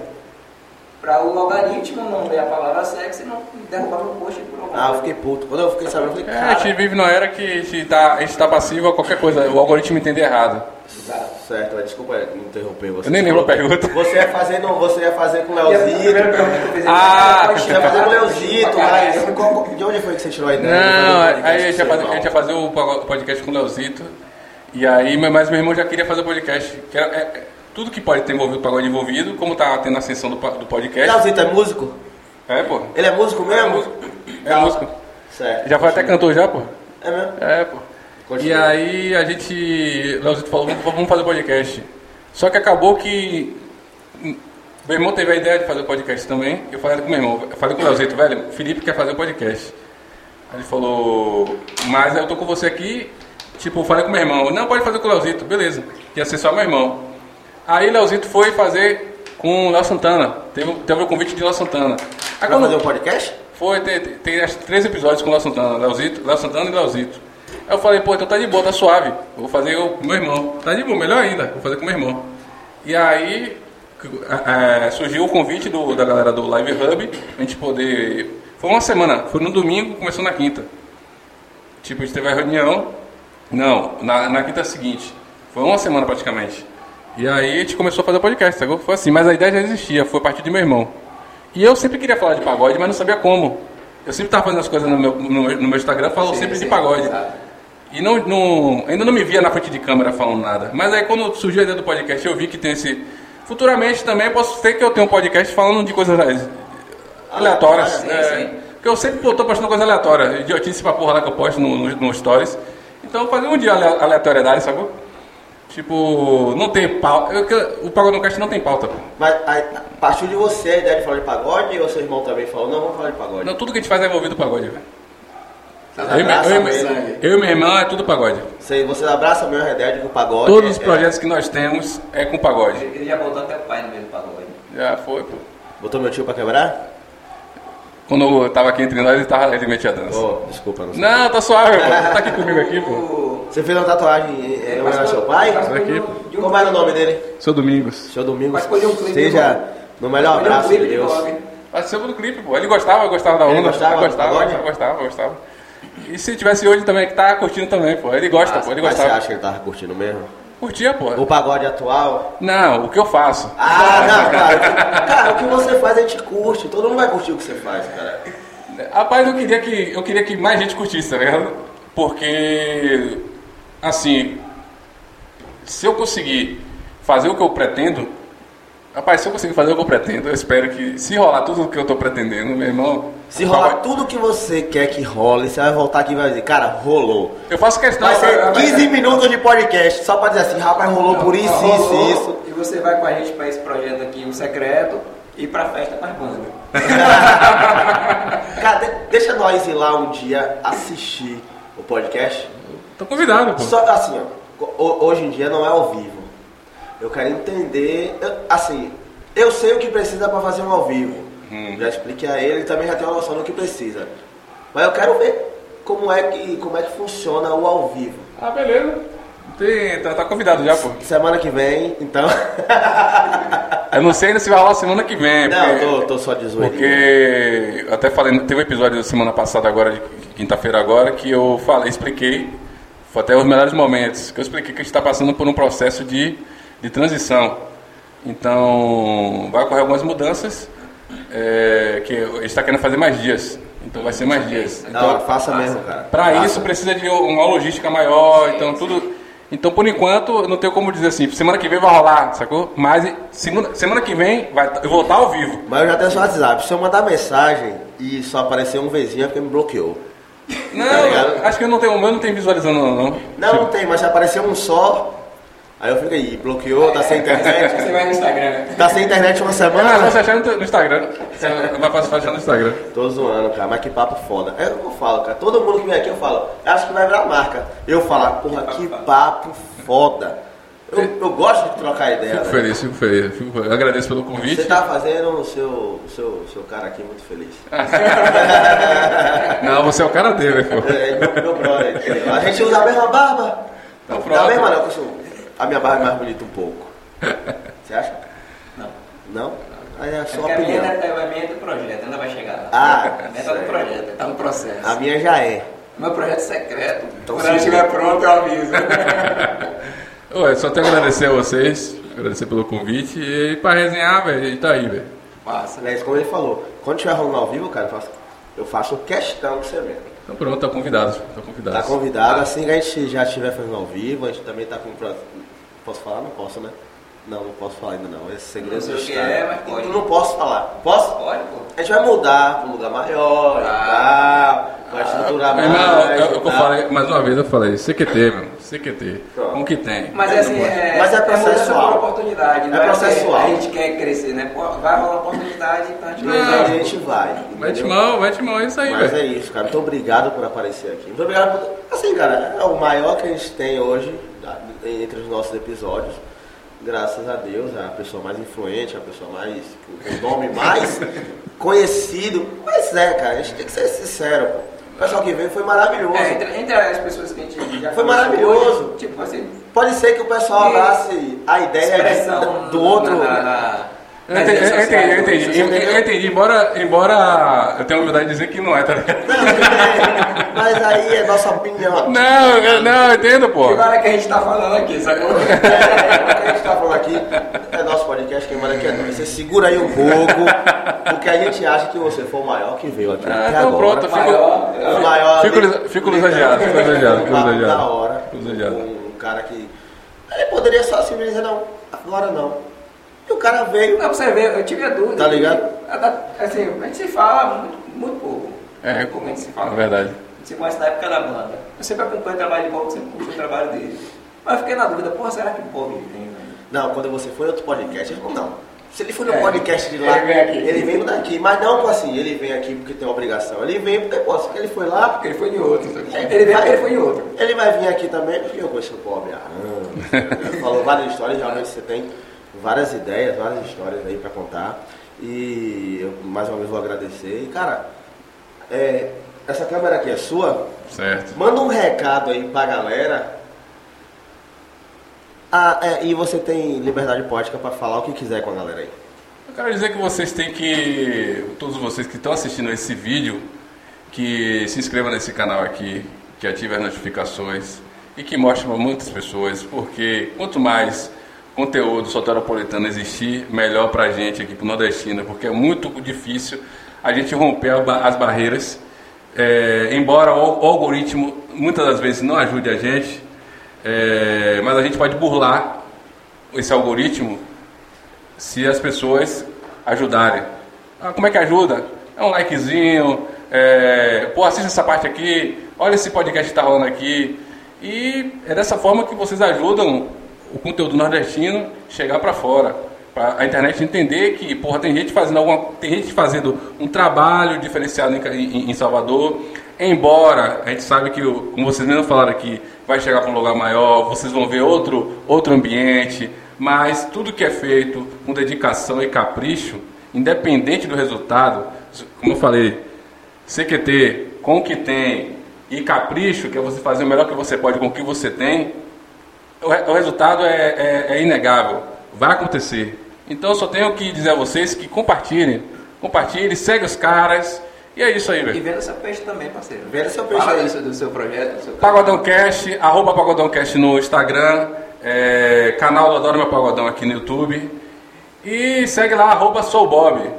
Para o algoritmo não ler a palavra sexo e não derrubar meu post por alguma Ah, eu fiquei puto. Quando eu fiquei sabendo, eu falei, É, a gente cara. vive numa era que a gente tá, a gente tá passivo a qualquer coisa, o algoritmo entender errado. Exato. Certo, mas desculpa interromper você. Eu nem lembro a pergunta. Você ia fazer, no, você ia fazer com o Leozito. Ah, Você ia fazer com o Leozito, mas de onde foi que você tirou a ideia? Não, podcast aí a gente, ia fazer, a gente ia fazer o podcast com o Leozito. E aí, mas meu irmão já queria fazer o podcast. Que era- é- é- tudo que pode ter envolvido pagode envolvido, como tá tendo a ascensão do, do podcast. Leozito é músico? É, pô. Ele é músico mesmo? É músico. Certo. Já foi até cantor já, pô? É mesmo? É, pô. Continua. E aí a gente. Leozito falou, vamos, fazer podcast. Só que acabou que. hum, Meu irmão teve a ideia de fazer o podcast também. Eu falei com meu irmão, eu falei com o Leozito, velho, Felipe quer fazer o podcast. Aí ele falou, mas eu tô com você aqui, tipo, eu falei com meu irmão, não, pode fazer com o Leozito, beleza. Ia ser só meu irmão. Aí Leozito foi fazer com o Léo Santana. Teve, teve o convite de Léo Santana. Aí quando- fazer um podcast? foi, tem, tem, tem três episódios com o Léo Santana, Léo Santana e Leozito. Aí eu falei, pô, então tá de boa, tá suave. Vou fazer eu com meu irmão. Tá de boa, melhor ainda, vou fazer com meu irmão. E aí é, surgiu o convite do, da galera do Live Hub, a gente poder. Foi uma semana, foi no domingo, começou na quinta. Tipo, a gente teve a reunião. Não, na, na quinta seguinte. Foi uma semana praticamente. E aí a gente começou a fazer podcast, sacou? Foi assim, mas a ideia já existia, foi a partir de meu irmão. E eu sempre queria falar de pagode, mas não sabia como. Eu sempre estava fazendo as coisas no meu, no, meu- no meu Instagram, Sim, sempre sim, de pagode. E não, não- ainda não me via na frente de câmera falando nada. Mas aí quando surgiu a ideia do podcast, eu vi que tem esse. Futuramente também posso ser que eu tenha um podcast falando de coisas aleatórias. Sim, é, sim. Porque eu sempre tô postando coisa aleatória. Idiotice pra porra lá que eu posto no, no, no Stories. Então fazer um dia ale- aleatoriedade, sacou? Tipo, não tem pauta. eu- O Pagode no Cast não tem pauta, pô. Mas aí, partiu de você a ideia de falar de pagode ou seu irmão também falou, não, vamos falar de pagode? Não, tudo que a gente faz é envolvido pagode, velho. Eu, e eu, e meu- eu e meu irmão é tudo pagode. Você, você abraça mesmo a ideia de que o pagode Todos os é- projetos que nós temos é com pagode. Ele já botou até o pai no meio do pagode. Já foi, pô. Botou meu tio pra quebrar? Quando eu tava aqui entre nós, ele, tava, ele metia a dança. Oh, desculpa, não sei. Não, tá suave, pô. Tá aqui comigo aqui, pô. Você fez uma tatuagem em em homenagem ao seu pai? Participou Aqui, pô. Como era o nome dele? Seu Domingos. Seu Domingos. Um clipe Seja de no melhor de um abraço de Deus. Participou do clipe, pô. Ele gostava, eu gostava da Ele onda. gostava do gostava, gostava, gostava, gostava. E se tivesse hoje também, que tá curtindo também, pô. Ele gosta, pô. Ele Mas você gostava. acha que ele tava curtindo mesmo? Curtia, pô. O pagode atual? Não, o que eu faço. Ah, não, cara. Cara, o que você faz a gente curte. Todo mundo vai curtir o que você faz, cara. Rapaz, eu queria que, eu queria que mais gente curtisse, tá ligado? Porque, assim, se eu conseguir fazer o que eu pretendo, rapaz, se eu conseguir fazer o que eu pretendo, eu espero que, se rolar tudo o que eu tô pretendendo, meu irmão. Se rolar tudo que você quer que role, você vai voltar aqui e vai dizer, cara, rolou. Eu faço questão. Vai ser eu- 15 minutos de podcast só pra dizer assim, rapaz, rolou por isso, isso, Rolou, isso. E você vai com a gente pra esse projeto aqui, o secreto, e pra festa com as bandas. Cara, de- deixa nós ir lá um dia assistir o podcast. Tô convidado, pô. Só assim, ó, ho- hoje em dia não é ao vivo. Eu quero entender, eu- assim, eu sei o que precisa pra fazer um ao vivo. Hum. Já expliquei a ele, ele também já tem uma noção do que precisa. Mas eu quero ver como é que, como é que funciona o ao vivo. Ah, beleza. Tem, tá, tá convidado já, pô. Semana que vem, então. Eu não sei ainda se vai rolar semana que vem. não, porque- tô, tô só de zoeirinha. Porque eu até falei, teve um episódio da semana passada agora, de quinta-feira agora, que eu falei, expliquei, foi até os melhores momentos, que eu expliquei que a gente está passando por um processo de, de transição. Então, vai ocorrer algumas mudanças, é, que gente está querendo fazer mais dias. Então vai ser mais dias. Não, Então, faça mesmo, cara. para isso precisa de uma logística maior, então tudo. Então por enquanto eu não tenho como dizer assim, semana que vem vai rolar, sacou? Mas segunda, semana que vem vai, eu vou estar ao vivo. Mas eu já tenho seu WhatsApp. Se eu mandar mensagem e só aparecer um vizinho é porque me bloqueou. Não, Tá acho que eu não tenho, o meu não tem visualizando não. não. Não, não tem, mas se aparecer um só, aí eu fico aí, bloqueou, tá sem Você internet. vai no Instagram, né? tá sem internet uma Ah, semana. você achar no, no Instagram. Você vai achar no Instagram. Tô zoando, cara, mas que papo foda. É o que eu falo, cara. Todo mundo que vem aqui eu falo, acho que vai virar marca. Eu falo, porra, que papo foda. Eu, eu gosto de trocar ideia. Fico né? feliz, fico feliz. Fico feliz. Eu agradeço pelo convite. Você tá fazendo o seu, o seu, o seu cara aqui muito feliz. Não, você é o cara dele, pô. É, meu, meu brother? A gente usa a mesma barba. Então Da pronto. mesma não, eu sou- a minha barba é mais bonita um pouco. Você acha? Não. Não? Aí é a É a minha, opinião. é, a minha é do projeto, ainda vai chegar lá. Ah, a minha tá no certo. projeto, tá no processo. A minha já é. Meu projeto secreto. Então, Quando ela estiver pronto, eu aviso. Ué, só tenho a agradecer a vocês, agradecer pelo convite e pra resenhar, velho, a gente tá aí, velho. Massa. É isso, como ele falou. Quando estiver rolando ao vivo, cara, eu faço, eu faço questão que você venha. Então pronto, tá convidado, tá convidado. Tá convidado, assim que a gente já estiver fazendo ao vivo, a gente também tá com. Posso falar? Não posso, né? Não, não posso falar ainda não. Esse segredo Não Estado. é, mas pode. Eu não posso falar. Posso? Pode, pô. A gente vai mudar para um lugar maior Ah. e tal, vai estruturar Meu mais. irmão, eu, eu, falei, mais uma vez eu falei, CQT, meu, CQT, Pronto. com o que tem. Mas é assim, é, Mas é mudança processual. por oportunidade. Não É é processual. A gente quer crescer, né? Vai rolar oportunidade, então a gente vai. a gente vai. Mete entendeu? mão, mete mão, é isso aí, Mas velho. é isso, cara. Muito obrigado por aparecer aqui. Muito obrigado por. Assim, cara, é o maior que a gente tem hoje entre os nossos episódios. Graças a Deus, a pessoa mais influente, a pessoa mais. o nome mais conhecido. Mas é, cara, a gente tem que ser sincero, pô. O pessoal que veio foi maravilhoso. É, entre, entre as pessoas que a gente já Foi maravilhoso. hoje, tipo assim, Pode ser que o pessoal abrace a ideia de- do outro. na, na, Eu nas entendi, redes eu entendi, eu entendi, eu, entendi, embora, embora eu tenha humildade de dizer que não é, tá ligado? Não, mas aí é nossa opinião. Não, não, eu entendo, pô. Agora é que a gente tá falando aqui, sacou? É, o que a gente tá falando aqui é nosso podcast, quem manda aqui é nós. Você segura aí um pouco, porque a gente acha que você foi o maior que veio aqui. Ah, até então agora. pronto, fico- Maior, O maior. Fico lis- fico lisonjeado, fico lisonjeado, fico lisonjeado. Da hora. Fico lisonjeado. Um cara que. Ele poderia só simplesmente dizer, não, agora não. E o cara veio. Não, você ver, eu tive a dúvida. Tá ligado? Assim, a gente se fala muito, muito pouco. É, Pouco a gente se é fala. verdade. A gente se conhece na época da banda. Eu sempre acompanho o trabalho de Bob, sempre curti o trabalho dele. Mas eu fiquei na dúvida, porra, será que o Bob velho? Não, quando você foi outro podcast, ele falou, não. Se ele foi no É. podcast de lá, Ele vem vem daqui. Mas não assim, ele vem aqui porque tem obrigação. Ele vem porque, pô, se ele foi lá, Porque ele foi em outro. É, ele veio vai- porque ele foi em outro. Ele vai vir aqui também porque eu conheço o pobre. Ele Falou várias histórias, realmente você tem várias ideias, várias histórias aí pra contar. E eu mais uma vez vou agradecer. E cara, é, essa câmera aqui é sua. Certo. Manda um recado aí pra galera. Ah, é, e você tem liberdade poética pra falar o que quiser com a galera aí. Eu quero dizer que vocês têm que, todos vocês que estão assistindo esse vídeo, que se inscrevam nesse canal aqui, que ative as notificações e que mostre para muitas pessoas, porque quanto mais conteúdo soteropolitano existir, melhor para a gente aqui, para o nordestino, porque é muito difícil a gente romper as barreiras, É, embora o algoritmo muitas das vezes não ajude a gente, é, mas a gente pode burlar esse algoritmo se as pessoas ajudarem. Ah, como é que ajuda? É um likezinho, é, pô, assista essa parte aqui, olha esse podcast que está rolando aqui. E é dessa forma que vocês ajudam o conteúdo nordestino chegar para fora. Para a internet entender que, porra, tem gente fazendo alguma, tem gente fazendo um trabalho diferenciado em, em- em Salvador. Embora a gente sabe que, como vocês mesmo falaram aqui, vai chegar para um lugar maior, vocês vão ver outro, outro ambiente, mas tudo que é feito com dedicação e capricho, independente do resultado, como eu falei, CQT, com o que tem, e capricho, que é você fazer o melhor que você pode com o que você tem, o, re- o resultado é, é- é inegável, vai acontecer. Então eu só tenho que dizer a vocês que compartilhem, compartilhem, segue os caras, e é isso aí, E velho. venda seu peixe também, parceiro. Venda seu peixe Fala aí. do seu projeto, do seu Pagodão Cast, arroba Pagodão Cast no Instagram, é, canal do Adoro Meu Pagodão aqui no YouTube. E segue lá, arroba Sou Bob.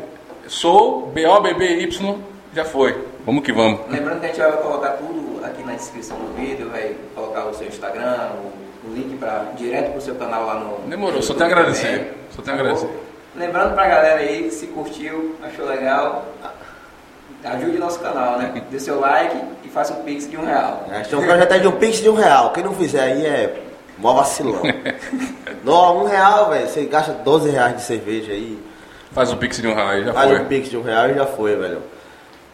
Sou, B-O-B-B-Y, já foi. Vamos que vamos. Lembrando que a gente vai colocar tudo aqui na descrição do vídeo, vai colocar o seu Instagram, o, o link pra, direto pro seu canal lá no. Demorou, só tenho a agradecer. também. Só tenho a Tá agradecer. Lembrando pra galera aí, se curtiu, achou legal, ajude nosso canal, né? Dê seu like e faça um pix de um real. É, tem um projeto aí de um pix de um real. Quem não fizer aí é mó vacilão. Não, um real, velho. Você gasta 12 reais de cerveja aí. Faz o pix de um real aí, já Faz foi. um pix de um real e já foi, velho.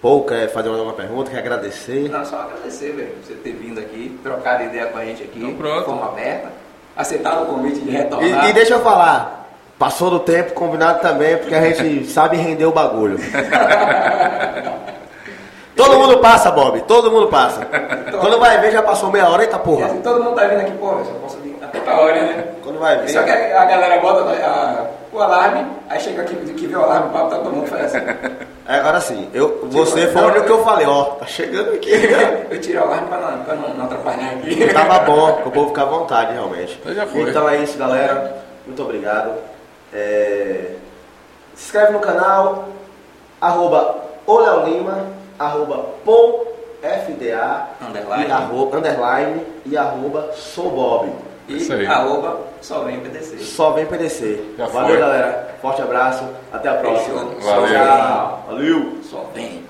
Pô, quer fazer uma pergunta, quer agradecer. Não, só agradecer, velho, por você ter vindo aqui, trocado ideia com a gente aqui, Então, pronto. de forma aberta, aceitado o convite de E, retornar. e deixa eu falar, passou do tempo, combinado também, porque a gente sabe render o bagulho. Todo mundo passa, Bob, todo mundo passa. Quando vai ver, já passou meia hora, eita E porra. assim, todo mundo tá vindo aqui, pô, só posso vir até a hora, né? Quando vai Só que ver. a, a galera bota a- o alarme, aí chega aqui que vê o alarme, o papo tá todo mundo faz assim. É, Agora sim, eu, você foi o que eu falei, ó, tá chegando aqui. Eu tirei o alarme pra não, pra não, não atrapalhar aqui. Tava bom, pro povo ficar à vontade, realmente. Então. Então é isso, galera. Muito obrigado. É, Se inscreve no canal, arroba o Lima, arroba Underline. e arroba, underline e arroba sou Bob. E Isso aí. arroba só vem PDC. Só vem PDC. Já Valeu, foi. galera. Forte abraço. Até a próxima. Valeu. Valeu. Só vem.